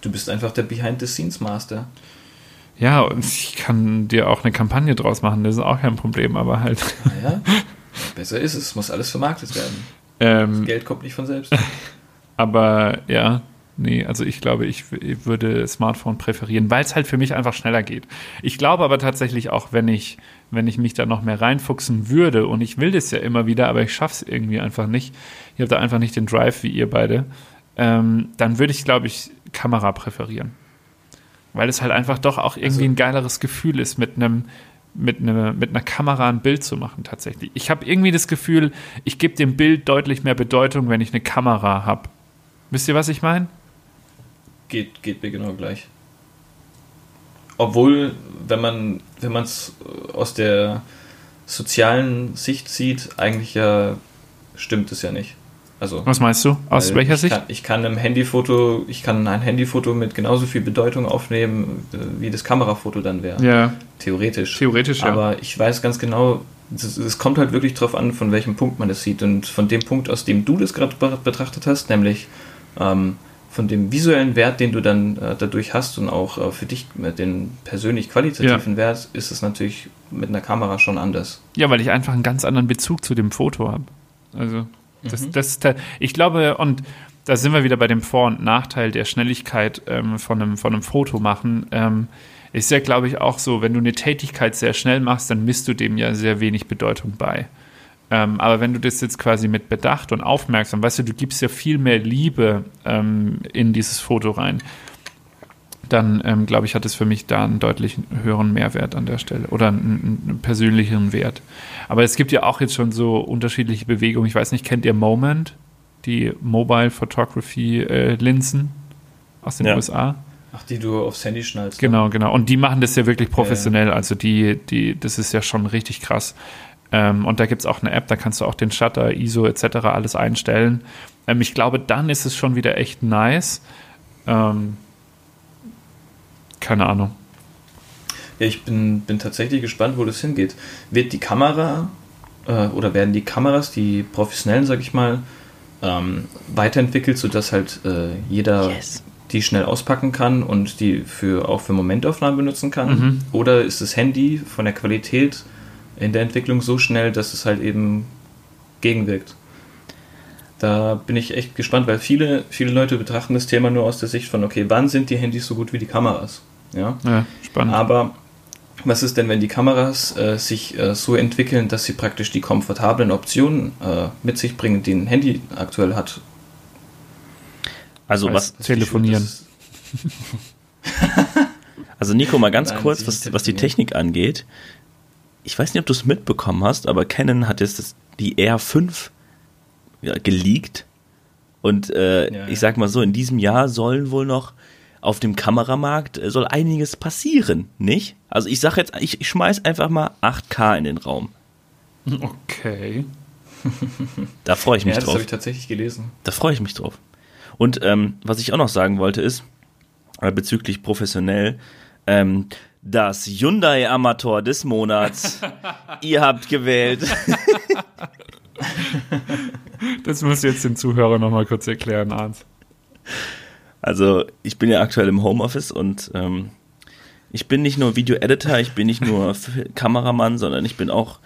Du bist einfach der Behind the Scenes Master. Ja, und ich kann dir auch eine Kampagne draus machen, das ist auch kein Problem, aber halt. Ja, besser ist es, muss alles vermarktet werden. Ähm, Geld kommt nicht von selbst. Aber ja, nee, also ich glaube, ich, ich würde Smartphone präferieren, weil es halt für mich einfach schneller geht. Ich glaube aber tatsächlich auch, wenn ich, wenn ich mich da noch mehr reinfuchsen würde, und ich will das ja immer wieder, aber ich schaffe es irgendwie einfach nicht. Ich habe da einfach nicht den Drive wie ihr beide. Ähm, dann würde ich, glaube ich, Kamera präferieren. Weil es halt einfach doch auch irgendwie also, ein geileres Gefühl ist, mit einem mit, ne, mit einer Kamera ein Bild zu machen tatsächlich. Ich habe irgendwie das Gefühl, ich gebe dem Bild deutlich mehr Bedeutung, wenn ich eine Kamera habe. Wisst ihr, was ich meine? Geht, geht mir genau gleich. Obwohl, wenn man wenn es aus der sozialen Sicht sieht, eigentlich ja stimmt es ja nicht. Also, Was meinst du? Aus welcher ich Sicht? Kann, ich kann ein Handyfoto, ich kann ein Handyfoto mit genauso viel Bedeutung aufnehmen, äh, wie das Kamerafoto dann wäre. Ja. Theoretisch. Theoretisch, ja. Aber ich weiß ganz genau, es kommt halt wirklich darauf an, von welchem Punkt man das sieht. Und von dem Punkt, aus dem du das gerade betrachtet hast, nämlich ähm, von dem visuellen Wert, den du dann äh, dadurch hast und auch äh, für dich mit den persönlich qualitativen ja. Wert, ist es natürlich mit einer Kamera schon anders. Ja, weil ich einfach einen ganz anderen Bezug zu dem Foto habe. Also das, mhm. das, ich glaube, und da sind wir wieder bei dem Vor- und Nachteil der Schnelligkeit ähm, von, einem, von einem Foto machen. Ähm, ist ja, glaube ich, auch so, wenn du eine Tätigkeit sehr schnell machst, dann misst du dem ja sehr wenig Bedeutung bei. Ähm, aber wenn du das jetzt quasi mit Bedacht und aufmerksam, weißt du, du gibst ja viel mehr Liebe ähm, in dieses Foto rein, dann ähm, glaube ich, hat es für mich da einen deutlich höheren Mehrwert an der Stelle oder einen, einen, persönlicheren Wert. Aber es gibt ja auch jetzt schon so unterschiedliche Bewegungen. Ich weiß nicht, kennt ihr Moment, die Mobile Photography äh, Linsen aus den ja. USA? Ach, die du aufs Handy schnallst. Genau, ne? genau. Und die machen das ja wirklich professionell. Also die, die, das ist ja schon richtig krass. Ähm, und da gibt es auch eine App, da kannst du auch den Shutter, ISO etc. alles einstellen. Ähm, ich glaube, dann ist es schon wieder echt nice. Ähm, keine Ahnung. Ja, ich bin, bin tatsächlich gespannt, wo das hingeht. Wird die Kamera äh, oder werden die Kameras, die professionellen, sag ich mal, ähm, weiterentwickelt, sodass halt äh, jeder yes. die schnell auspacken kann und die für, auch für Momentaufnahmen benutzen kann? Mhm. Oder ist das Handy von der Qualität in der Entwicklung so schnell, dass es halt eben gegenwirkt. Da bin ich echt gespannt, weil viele, viele Leute betrachten das Thema nur aus der Sicht von, okay, wann sind die Handys so gut wie die Kameras? Ja, ja spannend. Aber was ist denn, wenn die Kameras äh, sich äh, so entwickeln, dass sie praktisch die komfortablen Optionen äh, mit sich bringen, die ein Handy aktuell hat? Also was? Telefonieren. also Nico, mal ganz Nein, kurz, was, was die Technik angeht ich weiß nicht, ob du es mitbekommen hast, aber Canon hat jetzt das, die R5 ja, geleakt. Und äh, ja, ich sag mal so, in diesem Jahr sollen wohl noch auf dem Kameramarkt äh, soll einiges passieren, nicht? Also ich sag jetzt, ich, ich schmeiß einfach mal 8K in den Raum. Okay. Da freue ich mich ja, drauf. Das habe ich tatsächlich gelesen. Da freue ich mich drauf. Und ähm, was ich auch noch sagen wollte ist, äh, bezüglich professionell, ähm, das Hyundai Amator des Monats. Ihr habt gewählt. das musst du jetzt den Zuhörern nochmal kurz erklären, Arndt. Also, ich bin ja aktuell im Homeoffice und ähm, ich bin nicht nur Video-Editor, ich bin nicht nur Kameramann, sondern ich bin auch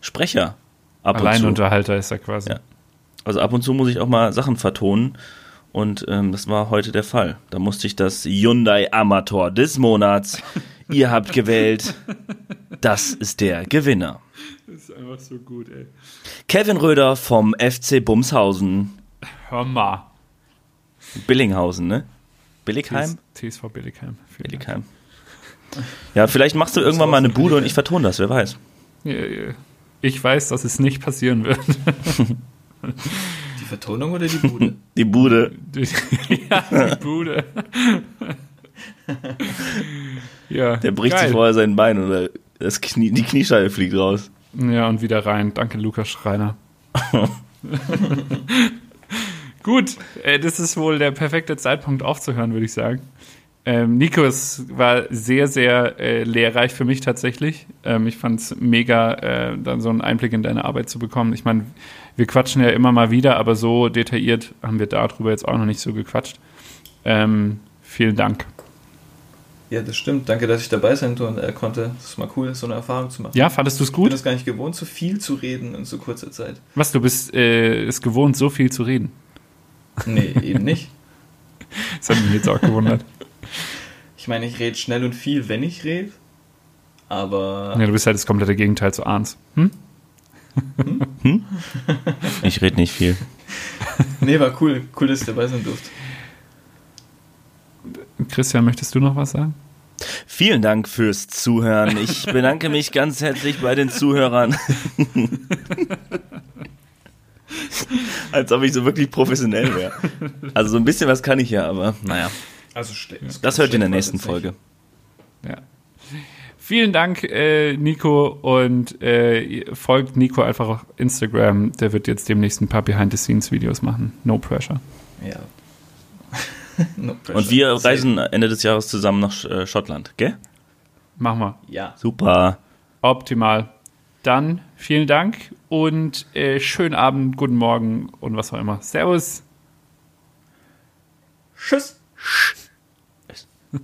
Sprecher. Ab Alleinunterhalter ist er quasi. Ja. Also ab und zu muss ich auch mal Sachen vertonen und ähm, das war heute der Fall. Da musste ich das Hyundai Amator des Monats Ihr habt gewählt. Das ist der Gewinner. Das ist einfach so gut, ey. Kevin Röder vom FC Bumshausen. Hör mal. Billinghausen, ne? Billigheim? TSV Billigheim. Billigheim. Ja, vielleicht machst du irgendwann mal eine Bude und ich vertone das, wer weiß. Ich weiß, dass es nicht passieren wird. Die Vertonung oder die Bude? Die Bude. ja, die Bude. ja, Der bricht geil. sich vorher sein Bein oder das Knie, die Kniescheibe fliegt raus. Ja, und wieder rein. Danke, Lukas Schreiner. Gut, äh, das ist wohl der perfekte Zeitpunkt aufzuhören, würde ich sagen. Ähm, Nico, es war sehr, sehr äh, lehrreich für mich tatsächlich. Ähm, ich fand es mega, äh, dann so einen Einblick in deine Arbeit zu bekommen. Ich meine, wir quatschen ja immer mal wieder, aber so detailliert haben wir darüber jetzt auch noch nicht so gequatscht. Ähm, vielen Dank. Ja, das stimmt. Danke, dass ich dabei sein äh, konnte. Das ist mal cool, so eine Erfahrung zu machen. Ja, fandest du es gut? Ich bin es gar nicht gewohnt, so viel zu reden in so kurzer Zeit. Was, du bist äh, es gewohnt, so viel zu reden? Nee, eben nicht. das hat mich jetzt auch gewundert. Ich meine, ich rede schnell und viel, wenn ich rede, aber... Ja, du bist halt das komplette Gegenteil zu Arns. Hm? Hm? hm? Ich rede nicht viel. Nee, war cool. Cool, dass ich dabei sein durfte. Christian, möchtest du noch was sagen? Vielen Dank fürs Zuhören. Ich bedanke mich ganz herzlich bei den Zuhörern. Als ob ich so wirklich professionell wäre. Also so ein bisschen was kann ich ja, aber naja. Also das hört ihr in der nächsten Folge. Ja. Vielen Dank, äh, Nico, und äh, folgt Nico einfach auf Instagram. Der wird jetzt demnächst ein paar Behind-the-Scenes-Videos machen. No pressure. Ja, no Und wir reisen Ende des Jahres zusammen nach äh, Schottland, gell? Machen wir. Ja. Super. Optimal. Dann vielen Dank und äh, schönen Abend, guten Morgen und was auch immer. Servus. Tschüss. Tschüss.